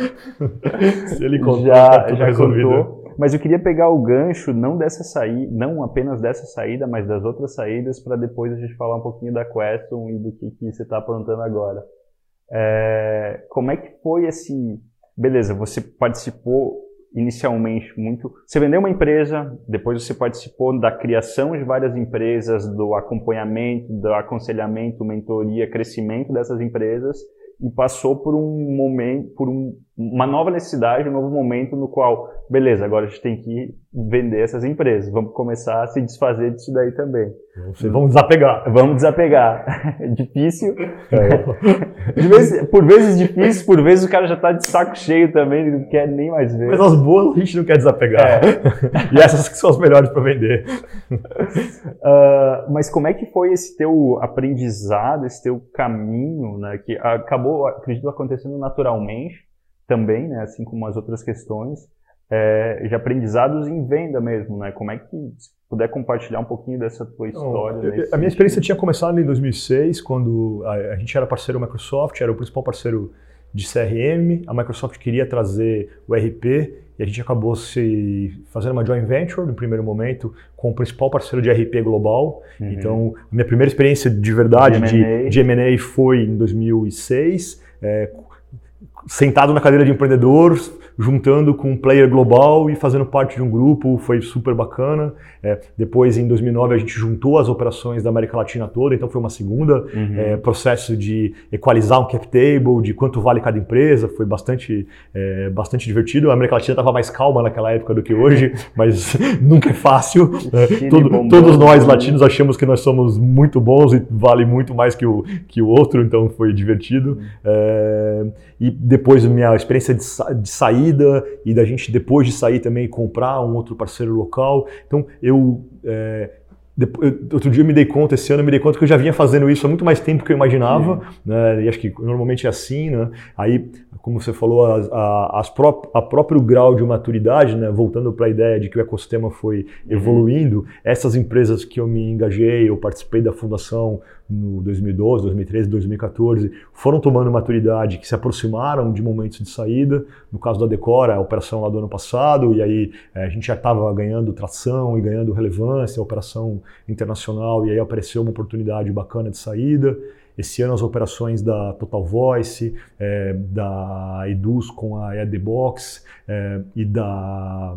Se ele contou, já, tá já resolvido. contou. Mas eu queria pegar o gancho, não dessa saída, não apenas dessa saída, mas das outras saídas, para depois a gente falar um pouquinho da Question e do que, que você está aprontando agora. É, como é que foi esse. Beleza, você participou inicialmente muito. Você vendeu uma empresa, depois você participou da criação de várias empresas, do acompanhamento, do aconselhamento, mentoria, crescimento dessas empresas e passou por um momento, por um uma nova necessidade, um novo momento no qual, beleza, agora a gente tem que vender essas empresas, vamos começar a se desfazer disso daí também. Vamos desapegar. Vamos desapegar. difícil. É. Vez, por vezes difícil, por vezes o cara já está de saco cheio também, não quer nem mais ver. Mas as boas a gente não quer desapegar. É. e essas que são as melhores para vender. Uh, mas como é que foi esse teu aprendizado, esse teu caminho, né, que acabou, acredito, acontecendo naturalmente, também, né, assim como as outras questões, é, de aprendizados em venda mesmo, né? Como é que, se puder compartilhar um pouquinho dessa tua história? Não, a minha experiência tinha começado em 2006, quando a, a gente era parceiro da Microsoft, era o principal parceiro de CRM, a Microsoft queria trazer o RP e a gente acabou se fazendo uma joint venture no primeiro momento com o principal parceiro de RP global. Uhum. Então, a minha primeira experiência de verdade de, de M&A foi em 2006, é, sentado na cadeira de empreendedor, juntando com um player global e fazendo parte de um grupo, foi super bacana. É, depois, em 2009, a gente juntou as operações da América Latina toda, então foi uma segunda uhum. é, processo de equalizar um cap table, de quanto vale cada empresa, foi bastante, é, bastante divertido. A América Latina estava mais calma naquela época do que hoje, mas nunca é fácil. É, todo, todos nós latinos achamos que nós somos muito bons e vale muito mais que o, que o outro, então foi divertido. É, e depois minha experiência de, de saída e da gente depois de sair também comprar um outro parceiro local. Então eu é, depois, outro dia eu me dei conta, esse ano eu me dei conta que eu já vinha fazendo isso há muito mais tempo que eu imaginava, né? e acho que normalmente é assim, né? Aí, como você falou, a, a, as pró a próprio grau de maturidade, né? voltando para a ideia de que o ecossistema foi uhum. evoluindo, uhum. essas empresas que eu me engajei, eu participei da fundação no 2012, 2013, 2014, foram tomando maturidade, que se aproximaram de momentos de saída. No caso da Decora, a operação lá do ano passado, e aí é, a gente já estava ganhando tração e ganhando relevância, a operação internacional, e aí apareceu uma oportunidade bacana de saída. Esse ano as operações da Total Voice, é, da Eduz com a EDBox é, e da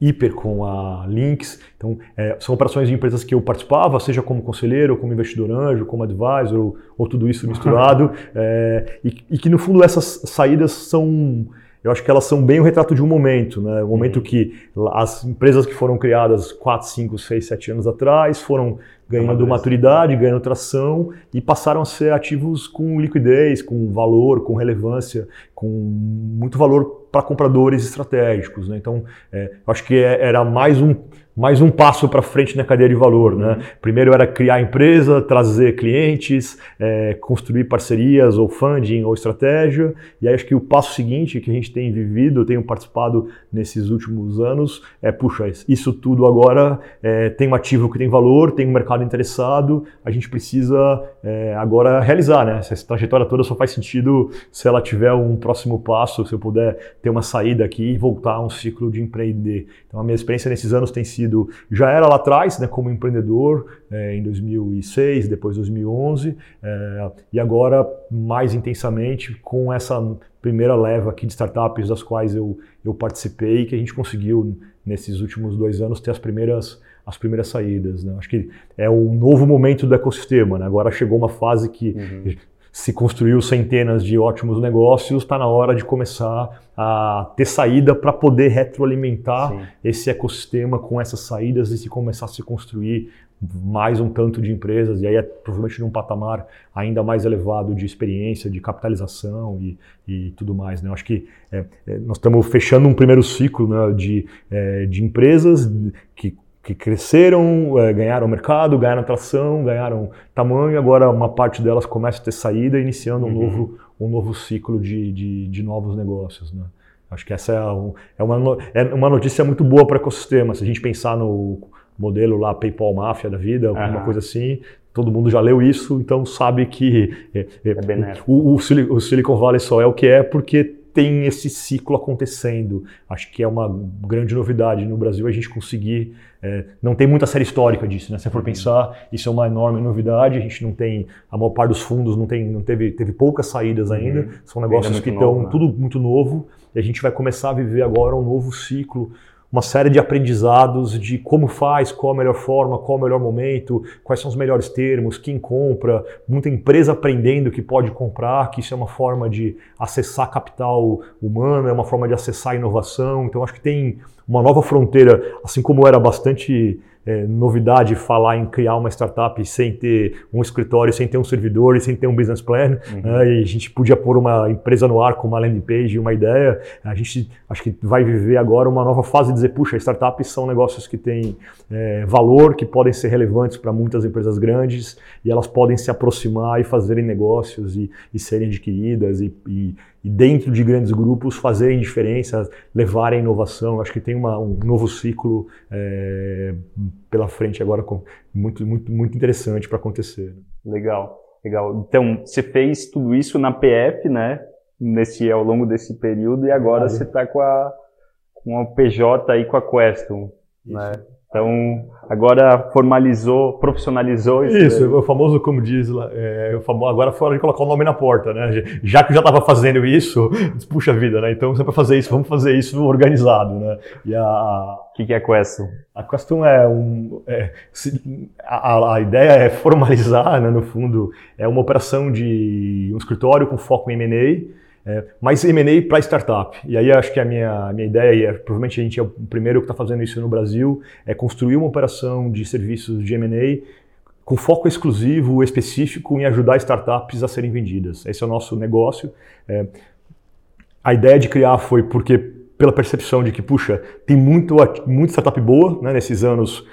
hiper com a Lynx. Então, é, são operações de empresas que eu participava, seja como conselheiro, como investidor anjo, como advisor, ou, ou tudo isso misturado. é, e, e, que, no fundo, essas saídas são. Eu acho que elas são bem o retrato de um momento, né? Um momento uhum. que as empresas que foram criadas 4, 5, 6, 7 anos atrás foram ganhando maturidade, ganhando tração e passaram a ser ativos com liquidez, com valor, com relevância, com muito valor para compradores estratégicos. Né? Então, é, eu acho que é, era mais um mais um passo para frente na cadeia de valor. Né? Primeiro era criar empresa, trazer clientes, é, construir parcerias ou funding ou estratégia. E aí acho que o passo seguinte que a gente tem vivido, eu tenho participado nesses últimos anos, é, puxa, isso tudo agora é, tem um ativo que tem valor, tem um mercado interessado, a gente precisa é, agora realizar. Né? Essa trajetória toda só faz sentido se ela tiver um próximo passo, se eu puder ter uma saída aqui e voltar a um ciclo de empreender. Então a minha experiência nesses anos tem sido sido, já era lá atrás, né, como empreendedor, é, em 2006, depois 2011, é, e agora mais intensamente com essa primeira leva aqui de startups das quais eu, eu participei, que a gente conseguiu nesses últimos dois anos ter as primeiras as primeiras saídas. Né? Acho que é o novo momento do ecossistema. Né? Agora chegou uma fase que uhum se construiu centenas de ótimos negócios, está na hora de começar a ter saída para poder retroalimentar Sim. esse ecossistema com essas saídas e se começar a se construir mais um tanto de empresas, e aí é provavelmente num patamar ainda mais elevado de experiência, de capitalização e, e tudo mais. Né? Eu acho que é, é, nós estamos fechando um primeiro ciclo né, de, é, de empresas que que cresceram, é, ganharam mercado, ganharam atração, ganharam tamanho, agora uma parte delas começa a ter saída, iniciando um, uhum. novo, um novo ciclo de, de, de novos negócios. Né? Acho que essa é, um, é, uma, é uma notícia muito boa para o ecossistema. Se a gente pensar no modelo lá PayPal Máfia da vida, alguma uhum. coisa assim, todo mundo já leu isso, então sabe que é, é, é o, o, o Silicon Valley só é o que é porque tem esse ciclo acontecendo. Acho que é uma grande novidade no Brasil a gente conseguir. É, não tem muita série histórica disso, né? Se for uhum. pensar, isso é uma enorme novidade. A gente não tem, a maior parte dos fundos não tem, não teve, teve poucas saídas ainda. Uhum. São negócios que estão né? tudo muito novo. E a gente vai começar a viver agora um novo ciclo uma série de aprendizados de como faz, qual a melhor forma, qual o melhor momento, quais são os melhores termos, quem compra, muita empresa aprendendo que pode comprar, que isso é uma forma de acessar capital humano, é uma forma de acessar inovação. Então acho que tem uma nova fronteira, assim como era bastante é, novidade falar em criar uma startup sem ter um escritório, sem ter um servidor e sem ter um business plan. Uhum. Né? E a gente podia pôr uma empresa no ar com uma landing page e uma ideia. A gente acho que vai viver agora uma nova fase de dizer, puxa, startups são negócios que têm é, valor, que podem ser relevantes para muitas empresas grandes e elas podem se aproximar e fazerem negócios e, e serem adquiridas e, e e dentro de grandes grupos fazerem diferença, levarem inovação. Acho que tem uma, um novo ciclo é, pela frente agora com, muito, muito, muito interessante para acontecer. Legal, legal. Então, você fez tudo isso na PF, né? Nesse, ao longo desse período, e agora você está com a, com a PJ aí com a Queston. Né? Então, agora formalizou, profissionalizou isso. Isso, daí. o famoso, como diz lá, é, agora foi hora de colocar o nome na porta, né? Já que eu já estava fazendo isso, puxa vida, né? Então, você para fazer isso, vamos fazer isso organizado, né? E a... O que, que é a Question? A Question é um... É, a, a, ideia é formalizar, né, no fundo, é uma operação de um escritório com foco em M&A, é, mas M&A para startup. E aí acho que a minha, minha ideia, e é, provavelmente a gente é o primeiro que está fazendo isso no Brasil, é construir uma operação de serviços de M&A com foco exclusivo, específico em ajudar startups a serem vendidas. Esse é o nosso negócio. É, a ideia de criar foi porque pela percepção de que, puxa, tem muito, muita startup boa né, nesses anos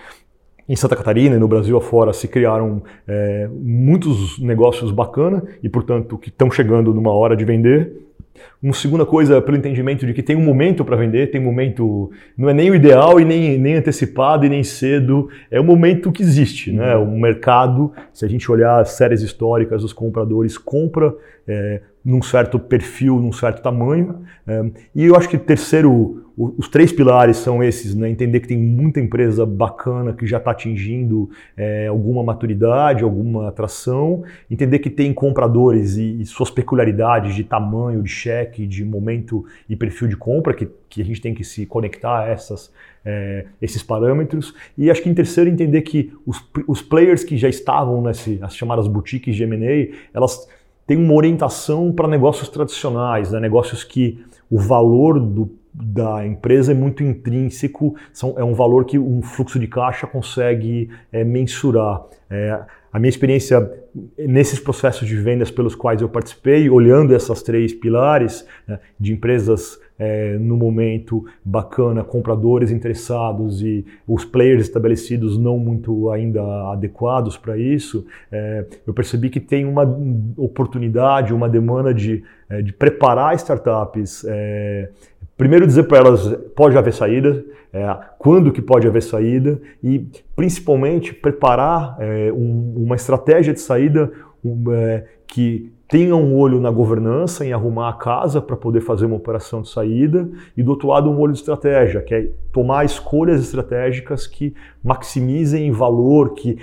em Santa Catarina e no Brasil afora se criaram é, muitos negócios bacana e, portanto, que estão chegando numa hora de vender. Uma segunda coisa, pelo entendimento de que tem um momento para vender, tem um momento, não é nem o ideal e nem, nem antecipado e nem cedo, é o momento que existe. Né? O mercado, se a gente olhar as séries históricas, os compradores compram é, num certo perfil, num certo tamanho. É, e eu acho que terceiro, os três pilares são esses, né? entender que tem muita empresa bacana que já está atingindo é, alguma maturidade, alguma atração, entender que tem compradores e, e, suas peculiaridades de tamanho, de cheque, de momento e perfil de compra, que, que a gente tem que se conectar a essas, é, esses parâmetros. E acho que em terceiro, entender que os, os players que já estavam nessas as chamadas boutiques de M&A, elas têm uma orientação para negócios tradicionais, né? negócios que o valor do da empresa é muito intrínseco, são, é um valor que um fluxo de caixa consegue é, mensurar. É, a minha experiência nesses processos de vendas pelos quais eu participei, olhando essas três pilares né, de empresas é, no momento bacana, compradores interessados e os players estabelecidos não muito ainda adequados para isso, é, eu percebi que tem uma oportunidade, uma demanda de, é, de preparar startups é, Primeiro dizer para elas pode haver saída, é, quando que pode haver saída? e principalmente preparar é, um, uma estratégia de saída um, é, que tenha um olho na governança, em arrumar a casa para poder fazer uma operação de saída e do outro lado um olho de estratégia, que é tomar escolhas estratégicas que maximizem valor, que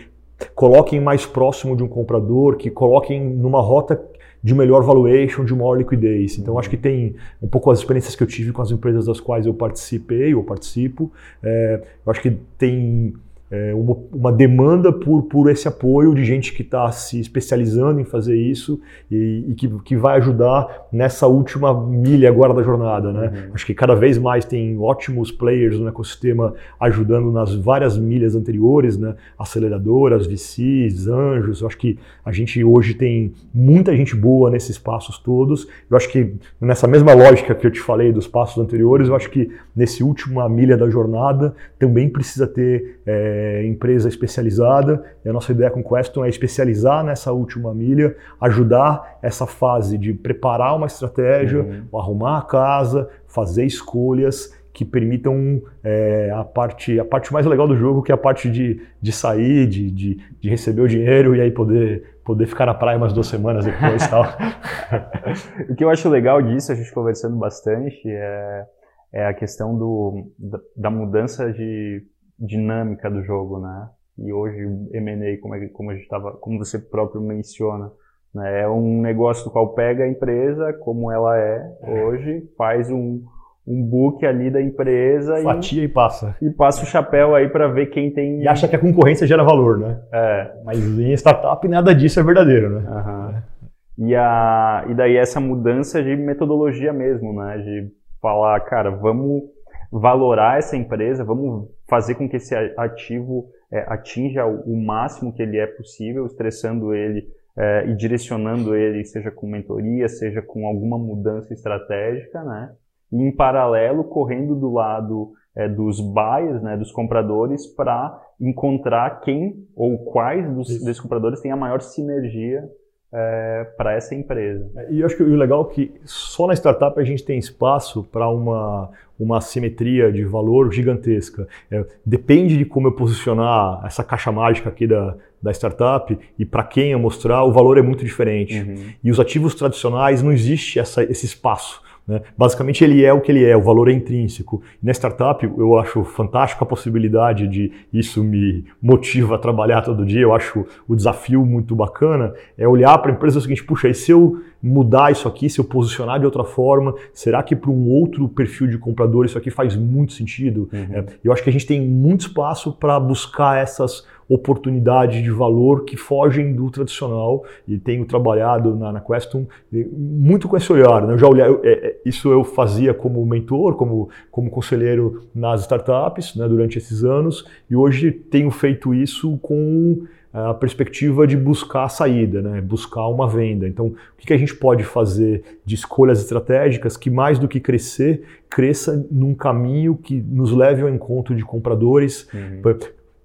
coloquem mais próximo de um comprador, que coloquem numa rota de melhor valuation, de maior liquidez. Então, acho que tem um pouco as experiências que eu tive com as empresas das quais eu participei ou participo. É, eu acho que tem é, uma, uma, demanda por, por esse apoio de gente que está se especializando em fazer isso e, e, que, que vai ajudar nessa última milha agora da jornada. Né? Uhum. Acho que cada vez mais tem ótimos players no ecossistema ajudando nas várias milhas anteriores, né? aceleradoras, VCs, anjos. Eu acho que a gente hoje tem muita gente boa nesses passos todos. Eu acho que nessa mesma lógica que eu te falei dos passos anteriores, eu acho que nesse última milha da jornada também precisa ter é, é, empresa especializada. E a nossa ideia com Queston é especializar nessa última milha, ajudar essa fase de preparar uma estratégia, uhum. arrumar a casa, fazer escolhas que permitam é, a, parte, a parte mais legal do jogo, que é a parte de, de sair, de, de, de receber o dinheiro e aí poder, poder ficar na praia umas duas semanas depois tal. o que eu acho legal disso, a gente conversando bastante, é, é a questão do, da, da mudança de dinâmica do jogo, né? E hoje M&A, como, é, como a gente tava, como você próprio menciona, né? é um negócio do qual pega a empresa como ela é hoje, faz um, um book ali da empresa fatia e, e passa e passa o chapéu aí para ver quem tem e acha que a concorrência gera valor, né? É. Mas em startup nada disso é verdadeiro, né? Uhum. E a e daí essa mudança de metodologia mesmo, né? De falar, cara, vamos valorar essa empresa, vamos fazer com que esse ativo é, atinja o, o máximo que ele é possível, estressando ele é, e direcionando ele, seja com mentoria, seja com alguma mudança estratégica, né? E em paralelo, correndo do lado é, dos buyers, né, dos compradores, para encontrar quem ou quais dos, desses compradores têm a maior sinergia é, para essa empresa. E eu acho que o legal é que só na startup a gente tem espaço para uma, uma simetria de valor gigantesca. É, depende de como eu posicionar essa caixa mágica aqui da, da startup e para quem eu mostrar, o valor é muito diferente. Uhum. E os ativos tradicionais não existe essa, esse espaço. Né? Basicamente, ele é o que ele é, o valor é intrínseco. E na startup, eu acho fantástico a possibilidade de isso me motiva a trabalhar todo dia. Eu acho o desafio muito bacana. É olhar para a empresa o seguinte: puxa, e se eu mudar isso aqui, se eu posicionar de outra forma, será que para um outro perfil de comprador isso aqui faz muito sentido? Uhum. É, eu acho que a gente tem muito espaço para buscar essas oportunidades de valor que fogem do tradicional e tenho trabalhado na, na Questum muito com esse olhar. Né? Eu já olhei, eu, é, é, isso eu fazia como mentor, como, como conselheiro nas startups né, durante esses anos e hoje tenho feito isso com a perspectiva de buscar a saída, né? buscar uma venda. Então, o que a gente pode fazer de escolhas estratégicas que, mais do que crescer, cresça num caminho que nos leve ao encontro de compradores, uhum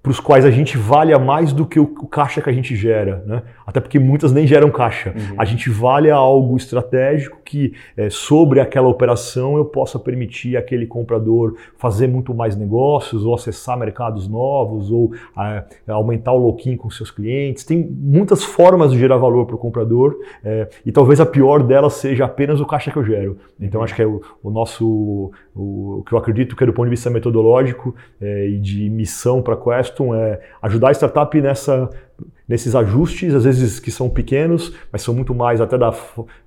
para os quais a gente valha mais do que o, o, caixa que a gente gera, né? Até porque muitas nem geram caixa. Uhum. A gente valha algo estratégico que é, sobre aquela operação eu possa permitir aquele comprador fazer muito mais negócios ou acessar mercados novos ou aumentar o lock-in com seus clientes. Tem muitas formas de gerar valor para o comprador é, e talvez a pior delas seja apenas o caixa que eu gero. Então uhum. acho que é o, o nosso, o, o, que eu acredito que é do ponto de vista metodológico é, e de missão para a Quest é ajudar a startup nessa nesses ajustes, às vezes que são pequenos, mas são muito mais até da,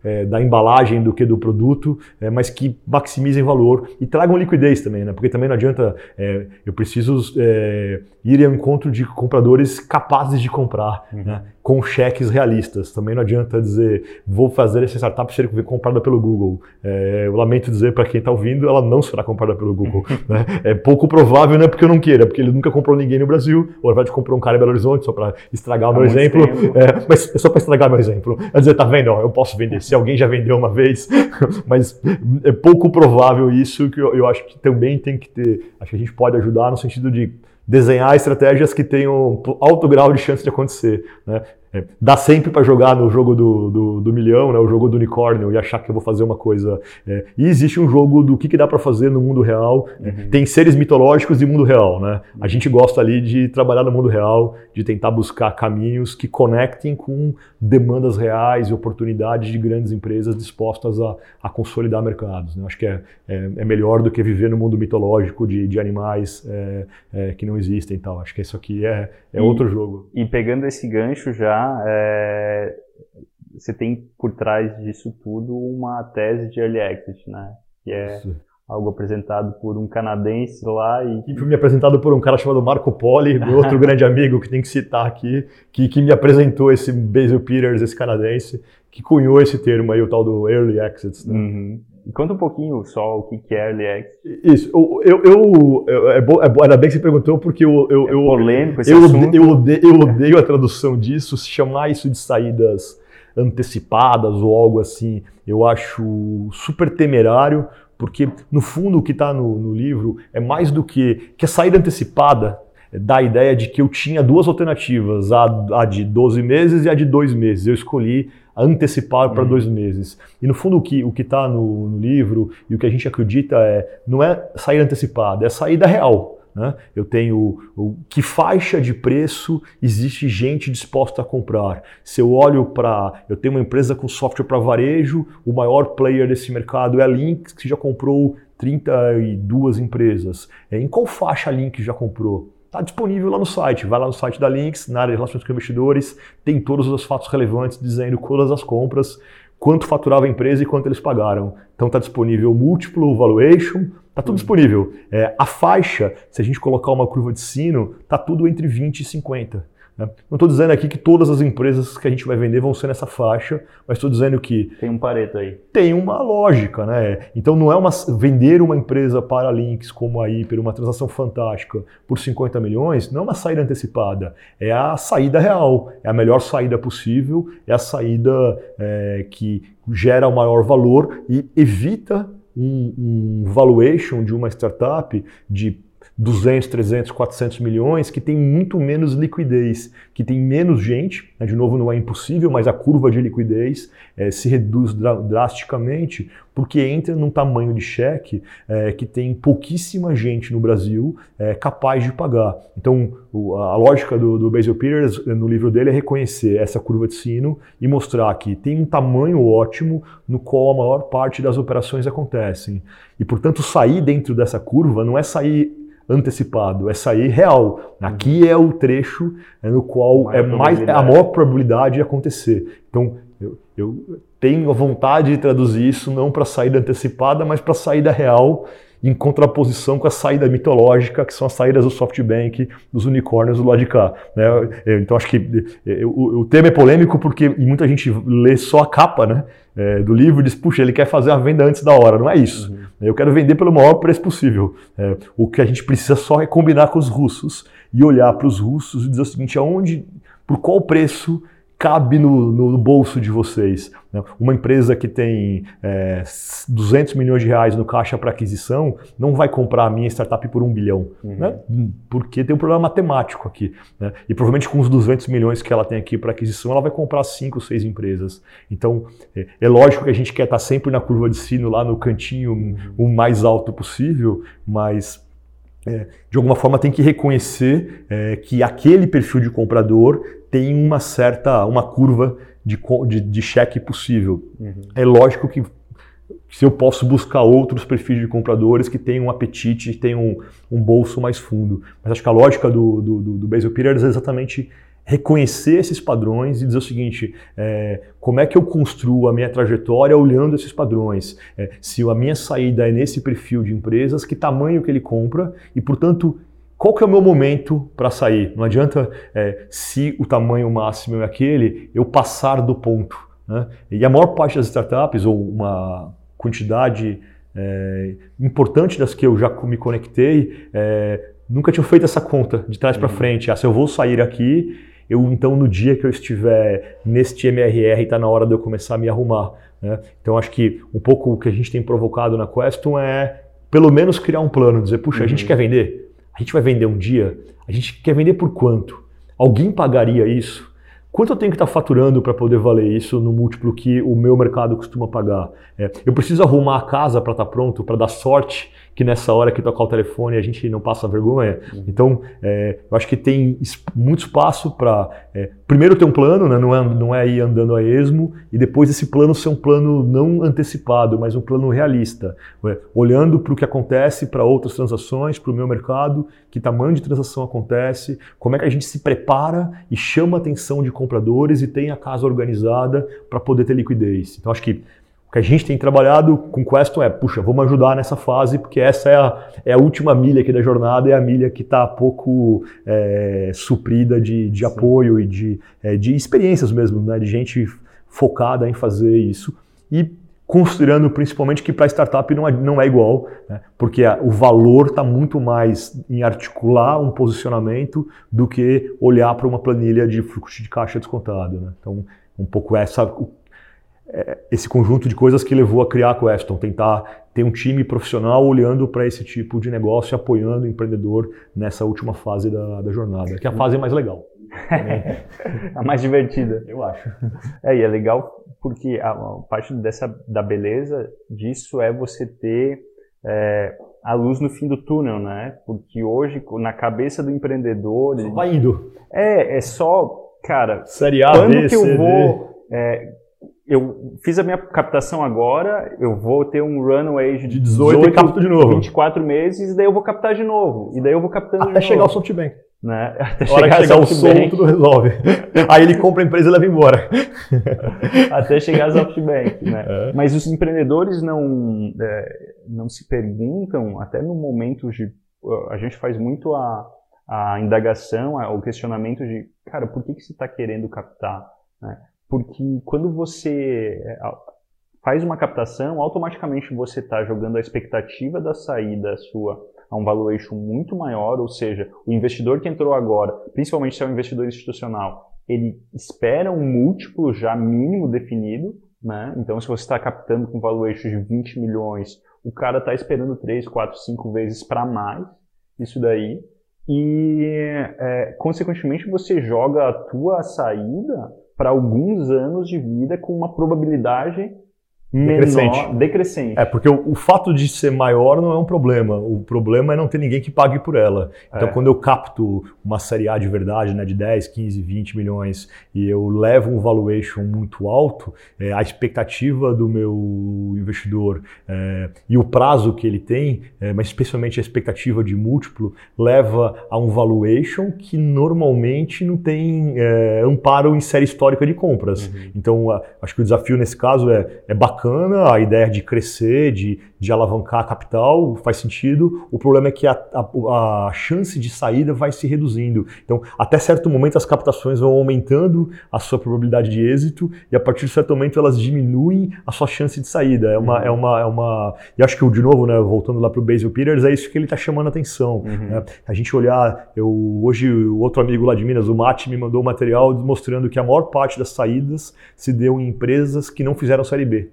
é, da embalagem do que do produto, é, mas que maximizem valor e tragam liquidez também, né? Porque também não adianta, é, eu preciso é, ir ao encontro de compradores capazes de comprar, uhum. né? com cheques realistas. Também não adianta dizer, vou fazer essa startup ser comprada pelo Google. É, eu lamento dizer para quem está ouvindo, ela não será comprada pelo Google. né? É pouco provável, não é porque eu não queira, porque ele nunca comprou ninguém no Brasil, ou verdade comprou um cara em Belo Horizonte só para estragar estragar o meu exemplo. É, mas é só para estragar meu exemplo. Quer dizer, tá vendo? Eu posso vender. Se alguém já vendeu uma vez, mas é pouco provável isso que eu, eu acho que também tem que ter. Acho que a gente pode ajudar no sentido de desenhar estratégias que tenham alto grau de chance de acontecer. Né? É, dá sempre para jogar no jogo do, do, do, milhão, né, o jogo do unicórnio, e achar que eu vou fazer uma coisa. É, e existe um jogo do que, que dá para fazer no mundo real. É, uhum. Tem seres mitológicos e mundo real. Né? A gente gosta ali de trabalhar no mundo real, de tentar buscar caminhos que conectem com demandas reais e oportunidades de grandes empresas dispostas a, a consolidar mercados. Né? Acho que é, é, é, melhor do que viver no mundo mitológico de, de animais é, é, que não existem e tal. Acho que isso aqui é, é e, outro jogo. E pegando esse gancho já é, você tem por trás disso tudo uma tese de early exit, né? Que é Isso. algo apresentado por um canadense lá e... E me apresentado por um cara chamado Marco Poli, meu outro grande amigo que tem que citar aqui, que, que me apresentou esse Basil Peters, esse canadense, que cunhou esse termo aí, o tal do early exits, né? Uhum. Conta um pouquinho só o que é Early Access. Isso, eu, eu, eu é, bom, é bom, ainda bem que você perguntou, porque eu. eu é polêmico esse eu, assunto. Eu odeio, eu odeio a tradução disso, se chamar isso de saídas antecipadas ou algo assim, eu acho super temerário, porque no fundo o que está no, no livro é mais do que. que a saída antecipada dá a ideia de que eu tinha duas alternativas, a, a de 12 meses e a de 2 meses. Eu escolhi antecipar para uhum. dois meses. E no fundo o que o está no, no, livro e o que a gente acredita é não é sair antecipada, é saída real. Né? Eu tenho o, que faixa de preço existe gente disposta a comprar. Se eu olho para. Eu tenho uma empresa com software para varejo, o maior player desse mercado é a Lynx, que já comprou 32 empresas. É, em qual faixa a Lynx já comprou? Está disponível lá no site. Vai lá no site da Links, na área de relações com investidores, tem todos os fatos relevantes dizendo todas as compras, quanto faturava a empresa e quanto eles pagaram. Então está disponível o múltiplo, o valuation, está tudo disponível. É, a faixa, se a gente colocar uma curva de sino, está tudo entre 20 e 50. Né? Não estou dizendo aqui que todas as empresas que a gente vai vender vão ser nessa faixa, mas estou dizendo que. Tem um pareto aí. Tem uma lógica, né? Então não é uma, vender uma empresa para links como a Hyper, uma transação fantástica, por 50 milhões, não é uma saída antecipada. É a saída real. É a melhor saída possível, é a saída é, que gera o maior valor e evita um, um valuation de uma startup de 200, 300, 400 milhões, que tem muito menos liquidez, que tem menos gente, né? de novo não é impossível, mas a curva de liquidez é, se reduz drasticamente, porque entra num tamanho de cheque é, que tem pouquíssima gente no Brasil é, capaz de pagar. Então, o, a lógica do, do Basil Peters no livro dele é reconhecer essa curva de sino e mostrar que tem um tamanho ótimo no qual a maior parte das operações acontecem. E, portanto, sair dentro dessa curva não é sair antecipado, é sair real. Aqui é o trecho é, no qual é mais é a maior probabilidade de acontecer. Então, eu, eu tenho a vontade de traduzir isso não para saída antecipada, mas para saída real em contraposição com a saída mitológica, que são as saídas do SoftBank, dos unicórnios do lado de cá. Né? Então acho que é, o, o tema é polêmico porque muita gente lê só a capa né, é, do livro e diz, puxa, ele quer fazer a venda antes da hora. Não é isso. Uhum. Eu quero vender pelo maior preço possível. É, o que a gente precisa só é combinar com os russos e olhar para os russos e dizer o seguinte, aonde, por qual preço cabe no, no, bolso de vocês. Né? Uma empresa que tem é, 200 milhões de reais no caixa para aquisição não vai comprar a minha startup por um bilhão, uhum. né? porque tem um problema matemático aqui. Né? E provavelmente com os 200 milhões que ela tem aqui para aquisição, ela vai comprar 5, 6 empresas. Então, é, é, lógico que a gente quer estar sempre na curva de sino, lá no cantinho uhum. o mais alto possível, mas é, de alguma forma tem que reconhecer é, que aquele perfil de comprador tem uma certa, uma curva de, de, de cheque possível. Uhum. É lógico que se eu posso buscar outros perfis de compradores que tenham um apetite, tenham um, um bolso mais fundo. Mas acho que a lógica do, do, do Basil Peters é exatamente reconhecer esses padrões e dizer o seguinte: é, como é que eu construo a minha trajetória olhando esses padrões? É, se a minha saída é nesse perfil de empresas, que tamanho que ele compra e, portanto, qual que é o meu momento para sair? Não adianta, é, se o tamanho máximo é aquele, eu passar do ponto. Né? E a maior parte das startups, ou uma quantidade é, importante das que eu já me conectei, é, nunca tinham feito essa conta de trás para uhum. frente. Ah, se eu vou sair aqui, eu então no dia que eu estiver neste MRR está na hora de eu começar a me arrumar. Né? Então acho que um pouco o que a gente tem provocado na Queston é pelo menos criar um plano, dizer, puxa, uhum. a gente uhum. quer vender, a gente vai vender um dia, a gente quer vender por quanto? Alguém pagaria isso? Quanto eu tenho que estar faturando para poder valer isso no múltiplo que o meu mercado costuma pagar? É, eu preciso arrumar a casa para estar pronto, para dar sorte que nessa hora que tocar o telefone a gente não passa vergonha. Uhum. Então, é, eu acho que tem muito espaço para, é, primeiro, ter um plano, né? não, é, não é ir andando a esmo, e depois esse plano ser um plano não antecipado, mas um plano realista, é, olhando para o que acontece para outras transações, para o meu mercado, que tamanho de transação acontece, como é que a gente se prepara e chama a atenção de compradores e tem a casa organizada para poder ter liquidez. Então, acho que o que a gente tem trabalhado com Queston é, puxa, vamos ajudar nessa fase, porque essa é a, é a última milha aqui da jornada, é a milha que está pouco é, suprida de, de apoio e de, é, de experiências mesmo, né, de gente focada em fazer isso. E considerando principalmente que para startup não é, não é igual, né, porque o valor está muito mais em articular um posicionamento do que olhar para uma planilha de fluxo de caixa descontado. Né? Então, um pouco essa esse conjunto de coisas que levou a criar a Queston, tentar ter um time profissional olhando para esse tipo de negócio, apoiando o empreendedor nessa última fase da, da jornada, que é a fase mais legal. a mais divertida. Eu acho. É, e é legal porque a, a parte dessa, da beleza disso é você ter é, a luz no fim do túnel, né? Porque hoje, na cabeça do empreendedor... Só vai indo. É, é só, cara... Série A, quando B, que eu vou... É, eu fiz a minha captação agora, eu vou ter um runway de, de 18, 18 e capto de novo. 24 meses, e daí eu vou captar de novo. E daí eu vou captando Até chegar ao SoftBank. Né? Até chegar, chegar o som, tudo resolve. Aí ele compra a empresa e leva embora. Até chegar a SoftBank. Né? É. Mas os empreendedores não, é, não se perguntam, até no momento de. A gente faz muito a, a indagação, o questionamento de, cara, por que, que você está querendo captar? Né? Porque quando você é, faz uma captação, automaticamente você está jogando a expectativa da saída sua a um valuation muito maior, ou seja, o investidor que entrou agora, principalmente se é um investidor institucional, ele espera um múltiplo já mínimo definido, né? Então, se você está captando com valuation de 20 milhões, o cara está esperando 3, 4, 5 vezes para mais isso daí. E, é, consequentemente, você joga a tua saída para alguns anos de vida com uma probabilidade. Menor, decrescente. É, porque o, o, fato de ser maior não é um problema. O problema é não ter ninguém que pague por ela. Então, é. quando eu capto uma série A de verdade, né, de 10, 15, 20 milhões, e eu levo um valuation muito alto, é, a expectativa do meu investidor é, e o prazo que ele tem, é, mas especialmente a expectativa de múltiplo, leva a um valuation que normalmente não tem é, amparo em série histórica de compras. Uhum. Então, a, acho que o desafio nesse caso é, é bacana, a ideia de crescer, de, de alavancar a capital faz sentido. O problema é que a, a, a, chance de saída vai se reduzindo. Então, até certo momento, as captações vão aumentando a sua probabilidade de êxito e a partir de certo momento elas diminuem a sua chance de saída. É uma. Uhum. É uma, é uma e acho que, de novo, né, voltando lá para o Basil Peters, é isso que ele está chamando a atenção. Uhum. Né? A gente olhar, eu, hoje o outro amigo lá de Minas, o Mate, me mandou um material mostrando que a maior parte das saídas se deu em empresas que não fizeram série B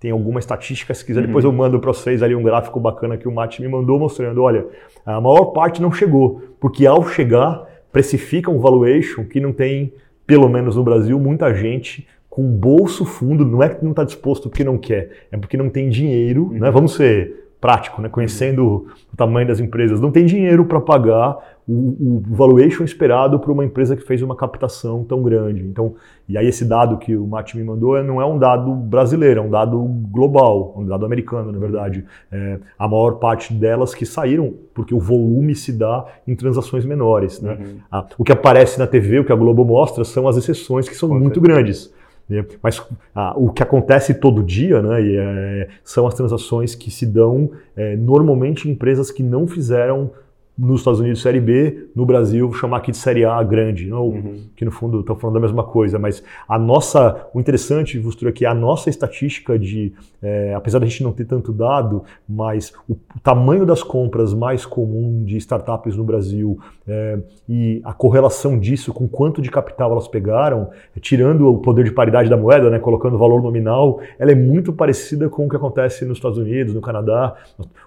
tem alguma estatística, se quiser, uhum. depois eu mando para vocês ali um gráfico bacana que o Mate me mandou mostrando, olha, a maior parte não chegou, porque ao chegar, precifica um valuation que não tem, pelo menos no Brasil, muita gente com bolso fundo, não é que não está disposto porque não quer, é porque não tem dinheiro, né? uhum. né? Vamos ser prático, né? conhecendo o tamanho das empresas, não tem dinheiro para pagar o, o, valuation esperado para uma empresa que fez uma captação tão grande. Então, e aí esse dado que o Mati me mandou é, não é um dado brasileiro, é um dado global, um dado americano, na verdade. É, a maior parte delas que saíram porque o volume se dá em transações menores. Né? Uhum. O que aparece na TV, o que a Globo mostra, são as exceções que são Com muito certeza. grandes. Né? Mas ah, o que acontece todo dia né, é, são as transações que se dão é, normalmente em empresas que não fizeram nos Estados Unidos Série B, no Brasil chamar aqui de Série A grande, não, uhum. que no fundo estão falando da mesma coisa, mas a nossa, o interessante, Vustura, é que a nossa estatística de, é, apesar da gente não ter tanto dado, mas o, o, tamanho das compras mais comum de startups no Brasil é, e a correlação disso com quanto de capital elas pegaram, tirando o poder de paridade da moeda, né, colocando o valor nominal, ela é muito parecida com o que acontece nos Estados Unidos, no Canadá.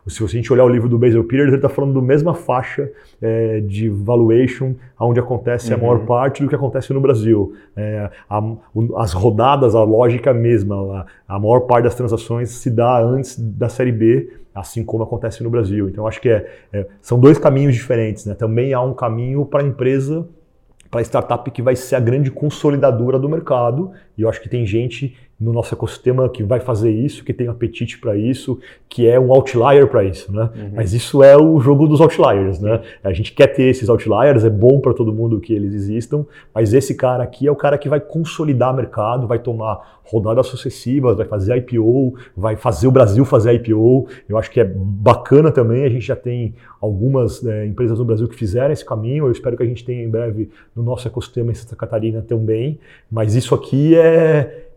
Se a gente olhar o livro do Basil Peters, ele está falando da mesma faixa faixa é, de valuation onde acontece uhum. a maior uhum. parte do que acontece no Brasil. É, a, as rodadas, a lógica mesma, a, a, maior parte das transações se dá antes da série B, assim como acontece no Brasil. Então acho que é, é são dois caminhos diferentes. Né? Também há um caminho para a empresa para a startup que vai ser a grande consolidadora do mercado. E eu acho que tem gente no nosso ecossistema que vai fazer isso, que tem apetite para isso, que é um outlier para isso, né? Uhum. Mas isso é o jogo dos outliers, né? A gente quer ter esses outliers, é bom para todo mundo que eles existam, mas esse cara aqui é o cara que vai consolidar o mercado, vai tomar rodadas sucessivas, vai fazer IPO, vai fazer o Brasil fazer IPO. Eu acho que é bacana também, a gente já tem algumas é, empresas no Brasil que fizeram esse caminho, eu espero que a gente tenha em breve no nosso ecossistema em Santa Catarina também, mas isso aqui é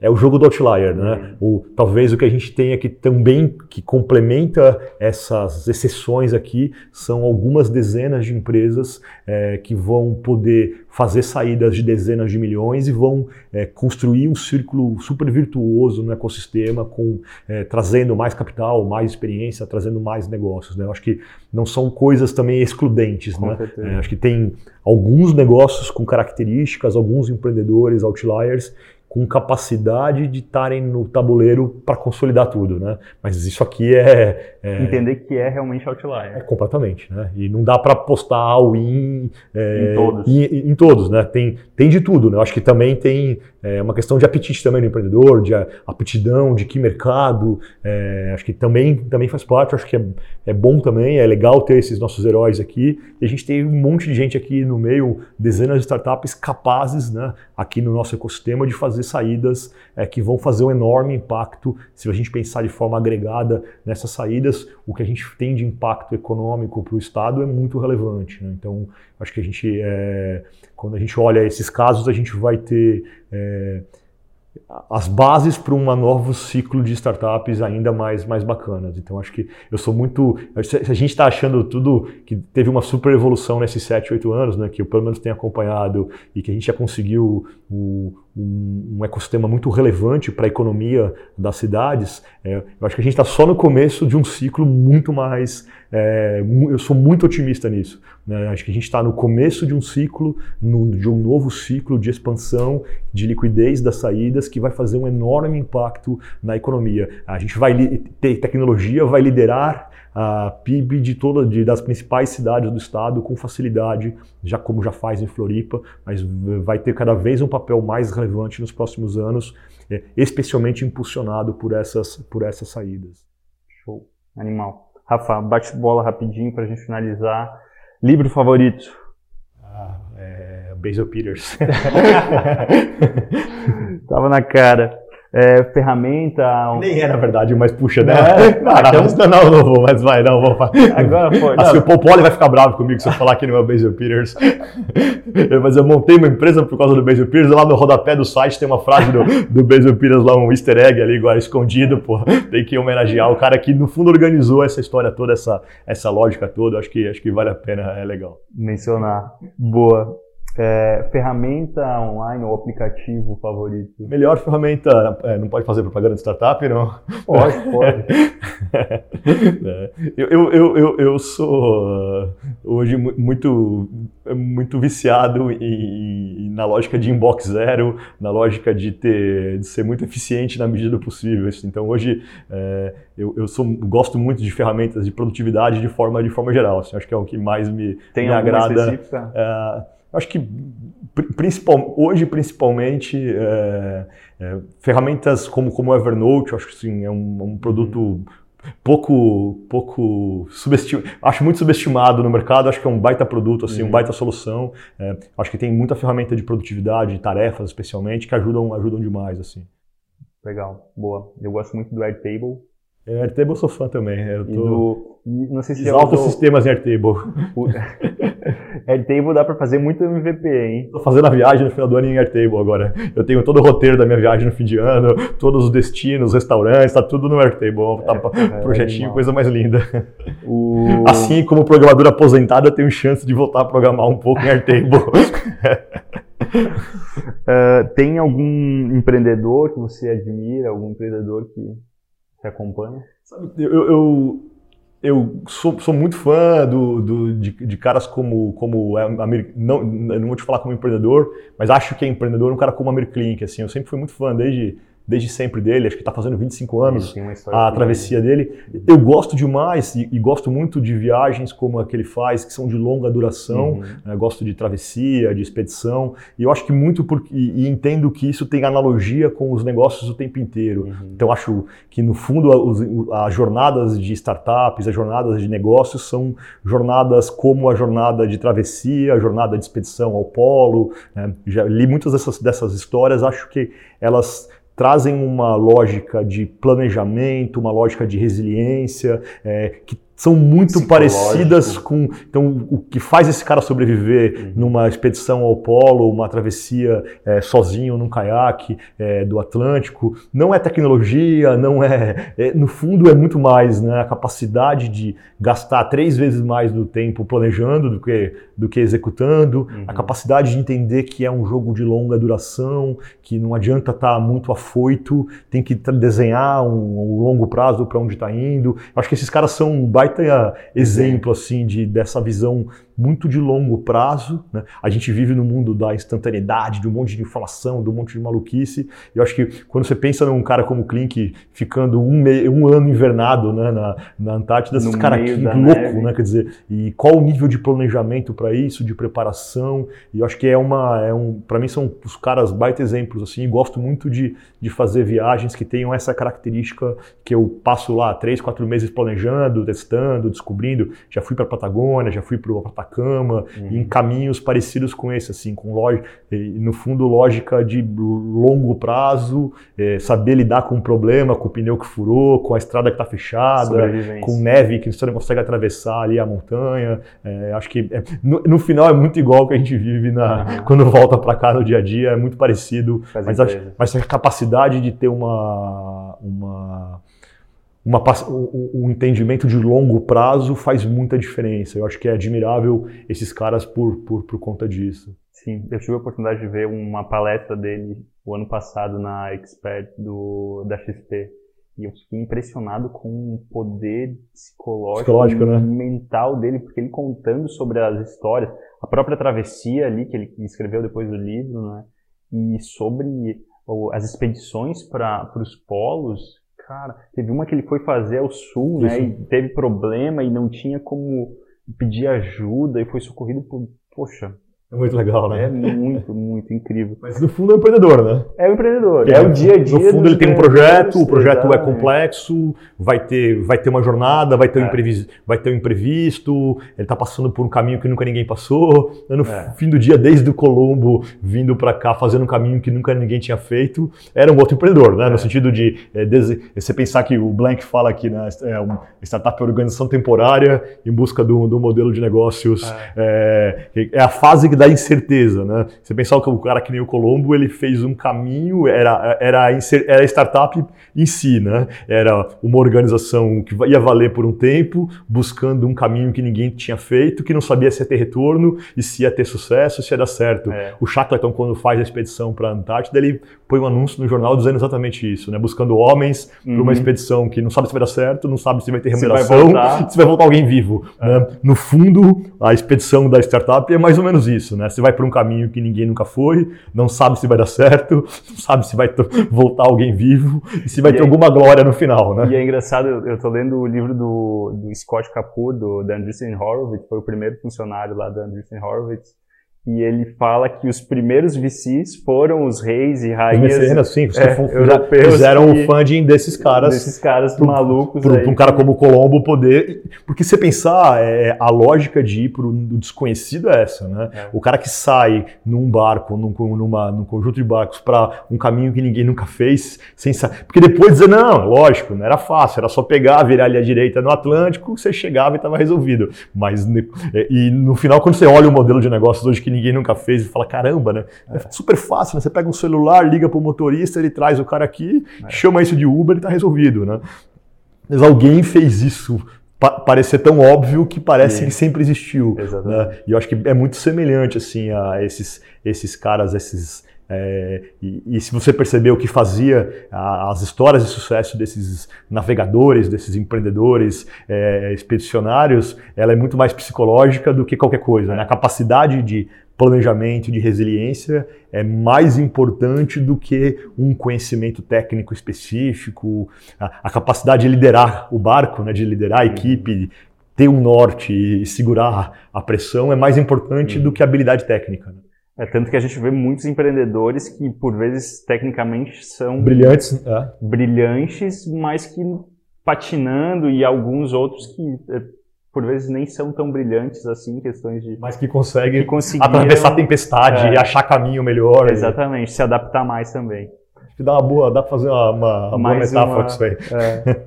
é o jogo do outlier, né? Uhum. O, talvez o que a gente tenha que também que complementa essas exceções aqui são algumas dezenas de empresas é, que vão poder fazer saídas de dezenas de milhões e vão é, construir um círculo super virtuoso no ecossistema, com é, trazendo mais capital, mais experiência, trazendo mais negócios. Né? Eu acho que não são coisas também excludentes. né? É, acho que tem alguns negócios com características, alguns empreendedores outliers com capacidade de estarem no tabuleiro para consolidar tudo, né? Mas isso aqui é, é, entender que é realmente outlier. É completamente, né? E não dá para postar all-in é, em todos, em, em, todos, né? Tem, tem de tudo, né? Eu acho que também tem é, uma questão de apetite também do empreendedor, de aptidão, de que mercado. É, acho que também também faz parte. Acho que é, é bom também, é legal ter esses nossos heróis aqui. E a gente tem um monte de gente aqui no meio, dezenas de startups capazes, né? Aqui no nosso ecossistema de fazer saídas é, que vão fazer um enorme impacto se a gente pensar de forma agregada nessas saídas. O que a gente tem de impacto econômico para o Estado é muito relevante. Né? Então, acho que a gente, é, quando a gente olha esses casos, a gente vai ter é, as bases para um novo ciclo de startups ainda mais, mais bacanas. Então, acho que eu sou muito. Se a gente está achando tudo que teve uma super evolução nesses 7, 8 anos, né, que eu pelo menos tenho acompanhado e que a gente já conseguiu o, um, ecossistema muito relevante para a economia das cidades, é, eu acho que a gente está só no começo de um ciclo muito mais. É, eu sou muito otimista nisso. Né? Acho que a gente está no começo de um ciclo, no, de um novo ciclo de expansão, de liquidez das saídas, que vai fazer um enorme impacto na economia. A gente vai ter tecnologia, vai liderar a PIB de toda, de, das principais cidades do estado com facilidade, já como já faz em Floripa, mas vai ter cada vez um papel mais relevante nos próximos anos, é, especialmente impulsionado por essas, por essas saídas. Show, animal. Rafa, bate bola rapidinho para a gente finalizar. Livro favorito? Ah, é Basil Peters. Tava na cara é, ferramenta. Um... Nem é, na verdade, mas puxa, né? Não, não, então... não, não, vou, mas vai, não, vou Agora foi. Assim, o Paul Poli vai ficar bravo comigo se eu falar que não é o Basil Peters. mas eu montei uma empresa por causa do Basil Peters. Lá no rodapé do site tem uma frase do, do Basil Peters lá, um easter egg ali, agora escondido, pô. Tem que homenagear o cara que, no fundo, organizou essa história toda, essa, essa lógica toda. Acho que, acho que vale a pena, é legal. Mencionar. Boa. É, ferramenta online ou aplicativo favorito? Melhor ferramenta, é, não pode fazer propaganda de startup, não? Pode, pode. é. eu, eu, eu, eu sou uh, hoje muito, muito viciado em, na lógica de inbox zero, na lógica de, ter, de ser muito eficiente na medida do possível. Então hoje é, eu, eu sou, gosto muito de ferramentas de produtividade de forma, de forma geral. Assim, acho que é o que mais me, Tem me agrada. Específica? Acho que principal, hoje principalmente é, é, ferramentas como como o Evernote, acho que sim, é um, um produto pouco pouco subestimado, acho muito subestimado no mercado, acho que é um baita produto, assim, uhum. um baita solução. É, acho que tem muita ferramenta de produtividade, de tarefas especialmente, que ajudam ajudam demais assim. Legal, boa. Eu gosto muito do Airtable. É, Airtable eu sou fã também. Eu tô... Do, não sei se Exalta os sistemas em Airtable. Airtable dá para fazer muito MVP, hein? Tô fazendo a viagem no final do ano em Airtable agora. Eu tenho todo o roteiro da minha viagem no fim de ano, todos os destinos, os restaurantes, tá tudo no Airtable. Tá é, projetinho, é coisa mais linda. O... Assim como programador aposentado, eu tenho chance de voltar a programar um pouco em Airtable. uh, tem algum empreendedor que você admira, algum empreendedor que você acompanha? Sabe, eu, eu, eu sou, sou, muito fã do, do de, de, caras como, como não, não vou te falar como empreendedor, mas acho que é empreendedor um cara como Amir Klink, assim, eu sempre fui muito fã desde desde sempre dele, acho que está fazendo 25 anos a travessia dele. Eu gosto demais e, e, gosto muito de viagens como a que ele faz, que são de longa duração. Uhum. Né? Gosto de travessia, de expedição. E eu acho que muito porque e, e entendo que isso tem analogia com os negócios o tempo inteiro. Uhum. Então acho que no fundo as, as jornadas de startups, as jornadas de negócios são jornadas como a jornada de travessia, a jornada de expedição ao polo. Né? Já li muitas dessas, dessas histórias. Acho que elas trazem uma lógica de planejamento, uma lógica de resiliência, é, que são muito parecidas com. Então, o que faz esse cara sobreviver uhum. numa expedição ao polo, uma travessia é, sozinho num caiaque é, do Atlântico, não é tecnologia, não é, é, No fundo, é muito mais né, a capacidade de gastar três vezes mais do tempo planejando do que, do que executando, uhum. a capacidade de entender que é um jogo de longa duração, que não adianta estar tá muito afoito, tem que desenhar um, um longo prazo para onde está indo. Acho que esses caras são um baita baita exemplo assim de dessa visão muito de longo prazo. Né? A gente vive no mundo da instantaneidade, de um monte de informação, de um monte de maluquice. Eu acho que quando você pensa num cara como o Klink ficando um, um ano invernado né, na, na Antártida, esses caras que louco, né? Quer dizer, e qual o nível de planejamento para isso, de preparação? E eu acho que é uma, é um, para mim são os caras baita exemplos assim. E gosto muito de, de fazer viagens que tenham essa característica que eu passo lá três, quatro meses planejando, testando, descobrindo. Já fui para Patagônia, já fui para o Atacama, uhum. em caminhos parecidos com esse, assim, com lógica, no fundo lógica de longo prazo, é, saber lidar com o problema, com o pneu que furou, com a estrada que está fechada, com neve que você não consegue atravessar ali a montanha. É, acho que é, no, no, final é muito igual que a gente vive na, uhum. quando volta para cá no dia a dia, é muito parecido, mas, acho, mas a capacidade de ter uma, uma uma, um entendimento de longo prazo faz muita diferença. Eu acho que é admirável esses caras por, por, por conta disso. Sim, eu tive a oportunidade de ver uma palestra dele o ano passado na Expert do, da XP. E eu fiquei impressionado com o poder psicológico, psicológico né? mental dele, porque ele contando sobre as histórias, a própria travessia ali, que ele escreveu depois do livro, né? E sobre as expedições para os polos, Cara, teve uma que ele foi fazer ao sul, né? E teve problema e não tinha como pedir ajuda e foi socorrido por. Poxa, é muito legal, né? É muito, muito incrível. Mas no fundo é um empreendedor, né? É um empreendedor. É, é o dia a dia. No fundo ele tem um projeto, o projeto é complexo, vai ter, vai ter uma jornada, vai ter, um é. imprevisto, vai ter um imprevisto, ele está passando por um caminho que nunca ninguém passou. No é. fim do dia, desde o Colombo vindo para cá, fazendo um caminho que nunca ninguém tinha feito, era um outro empreendedor, né? No é. sentido de é, você pensar que o Blank fala que né, é uma startup é organização temporária em busca do, do modelo de negócios. É, é a fase que dá da incerteza, né? Você pensar que o cara que nem o Colombo, ele fez um caminho, era, era, era startup em si, né? Era uma organização que ia valer por um tempo, buscando um caminho que ninguém tinha feito, que não sabia se ia ter retorno e se ia ter sucesso, se ia dar certo. É. O Shackleton, quando faz a expedição para a Antártida, ele põe um anúncio no jornal dizendo exatamente isso, né? Buscando homens uhum. para uma expedição que não sabe se vai dar certo, não sabe se vai ter remuneração, se vai, se vai voltar alguém vivo. É. Né? No fundo, a expedição da startup é mais ou menos isso isso, né? Você vai por um caminho que ninguém nunca foi, não sabe se vai dar certo, não sabe se vai voltar alguém vivo e se vai e ter é, alguma glória no final, né? E é engraçado, eu estou lendo o livro do, do Scott Kapoor, do, da Andreessen Horowitz, foi o primeiro funcionário lá da Andreessen Horowitz, e ele fala que os primeiros VCs foram os reis e rainhas sim, é, europeus fizeram o funding desses caras, desses caras pro, malucos, para um cara como o Colombo poder, porque se pensar é, a lógica de ir para o desconhecido é essa, né? É. O cara que sai num barco, num, numa, num conjunto de barcos para um caminho que ninguém nunca fez, sem porque depois dizer não, lógico, não era fácil, era só pegar, virar ali à direita no Atlântico, você chegava e estava resolvido. Mas e no final quando você olha o modelo de negócios hoje que ninguém nunca fez e fala, caramba, né? É, é super fácil, né? Você pega um celular, liga para o motorista, ele traz o cara aqui, é. chama isso de Uber e está resolvido, né? Mas alguém fez isso pa parecer tão óbvio que parece Sim. que sempre existiu. Né? E eu acho que é muito semelhante assim a esses, esses caras, esses é, e, e, se você perceber o que fazia a, as histórias de sucesso desses navegadores, desses empreendedores é, expedicionários, ela é muito mais psicológica do que qualquer coisa. Né? A capacidade de planejamento, de resiliência é mais importante do que um conhecimento técnico específico, a, a capacidade de liderar o barco, né? de liderar a equipe, ter um norte e segurar a pressão é mais importante do que a habilidade técnica. Né? É tanto que a gente vê muitos empreendedores que, por vezes, tecnicamente são brilhantes, é. brilhantes, mas que patinando e alguns outros que, é, por vezes, nem são tão brilhantes assim, questões de. Mas que conseguem atravessar a tempestade é, e achar caminho melhor. Exatamente, e... se adaptar mais também. Acho que dá uma boa, dá pra fazer uma, uma, uma boa metáfora isso aí. É.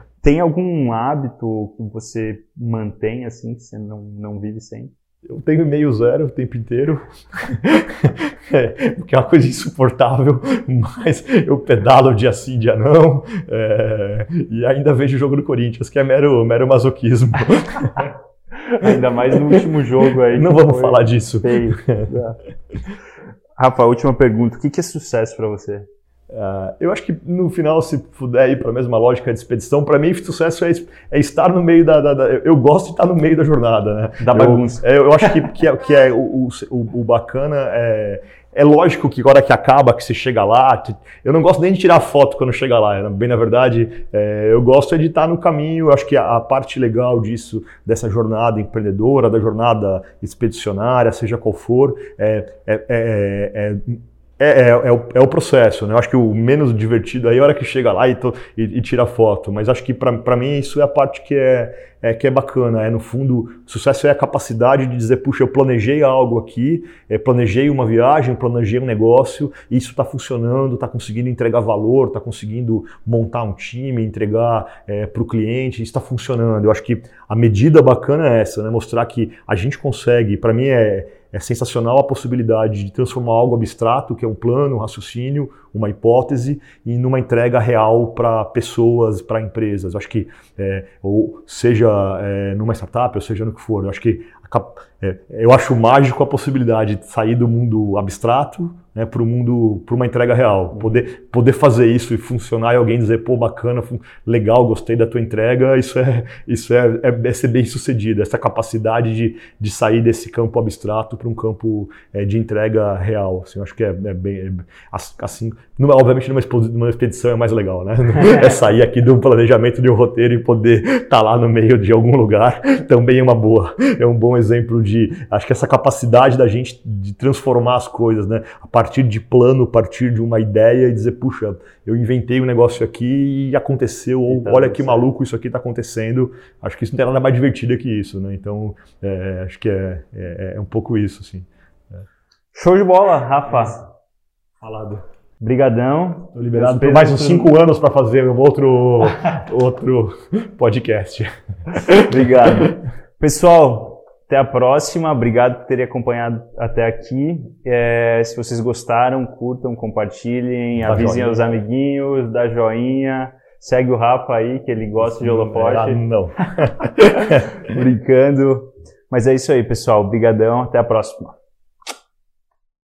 Tem algum hábito que você mantém assim, que você não, não vive sem? Eu tenho e-mail zero o tempo inteiro, é, que é uma coisa insuportável, mas eu pedalo dia sim, dia não, é, e ainda vejo o jogo do Corinthians, que é mero, mero masoquismo. ainda mais no último jogo aí. Não vamos falar disso. Feio. Rafa, última pergunta: o que é sucesso para você? Uh, eu acho que no final, se puder ir para a mesma lógica de expedição, para mim sucesso é, é, estar no meio da, da, da, Eu gosto de estar no meio da jornada, né? Da bagunça. Eu, eu acho que, que é, que é o, o, o, bacana é, é lógico que agora que acaba, que você chega lá, eu não gosto nem de tirar foto quando chega lá. Né? Bem na verdade, é, eu gosto de estar no caminho. Eu acho que a, a, parte legal disso, dessa jornada empreendedora, da jornada expedicionária, seja qual for, é, é, é, é é, o, é, o, processo, né? Eu acho que o menos divertido aí é a hora que chega lá e, to, e, e tira foto. Mas acho que para mim isso é a parte que é, é, que é bacana. É, no fundo, sucesso é a capacidade de dizer, puxa, eu planejei algo aqui, é, planejei uma viagem, planejei um negócio, e isso está funcionando, está conseguindo entregar valor, está conseguindo montar um time, entregar é, para o cliente, está funcionando. Eu acho que a medida bacana é essa, né? Mostrar que a gente consegue, para mim é é sensacional a possibilidade de transformar algo abstrato, que é um plano, um raciocínio, uma hipótese, em numa entrega real para pessoas, para empresas. Acho que, é, ou seja é, numa startup, ou seja no que for, eu acho que é, eu acho mágico a possibilidade de sair do mundo abstrato né, para o mundo, para uma entrega real. Poder, poder fazer isso e funcionar e alguém dizer, pô, bacana, legal, gostei da tua entrega, isso é, isso é, é, é ser bem sucedido. Essa capacidade de, de sair desse campo abstrato para um campo é, de entrega real. Assim, eu acho que é, é bem. É, assim, numa, obviamente, numa, numa expedição é mais legal, né? É sair aqui do planejamento de um roteiro e poder estar tá lá no meio de algum lugar também é uma boa, é um bom exemplo de. Acho que essa capacidade da gente de transformar as coisas, né? A partir de plano, partir de uma ideia e dizer, puxa, eu inventei um negócio aqui e aconteceu, ou então, olha que maluco isso aqui está acontecendo. Acho que isso não tem nada mais divertido que isso, né? Então, é, acho que é, é, é, um pouco isso, assim. É. Show de bola, Rafa. Falado. Brigadão. Estou liberado por mais uns cinco anos para fazer um outro, outro podcast. Obrigado. Pessoal, até a próxima. Obrigado por terem acompanhado até aqui. É, se vocês gostaram, curtam, compartilhem, dá avisem joinha. aos amiguinhos, dá joinha. Segue o Rafa aí, que ele gosta de holofote. Ah, não. Brincando. Mas é isso aí, pessoal. Obrigadão. Até a próxima.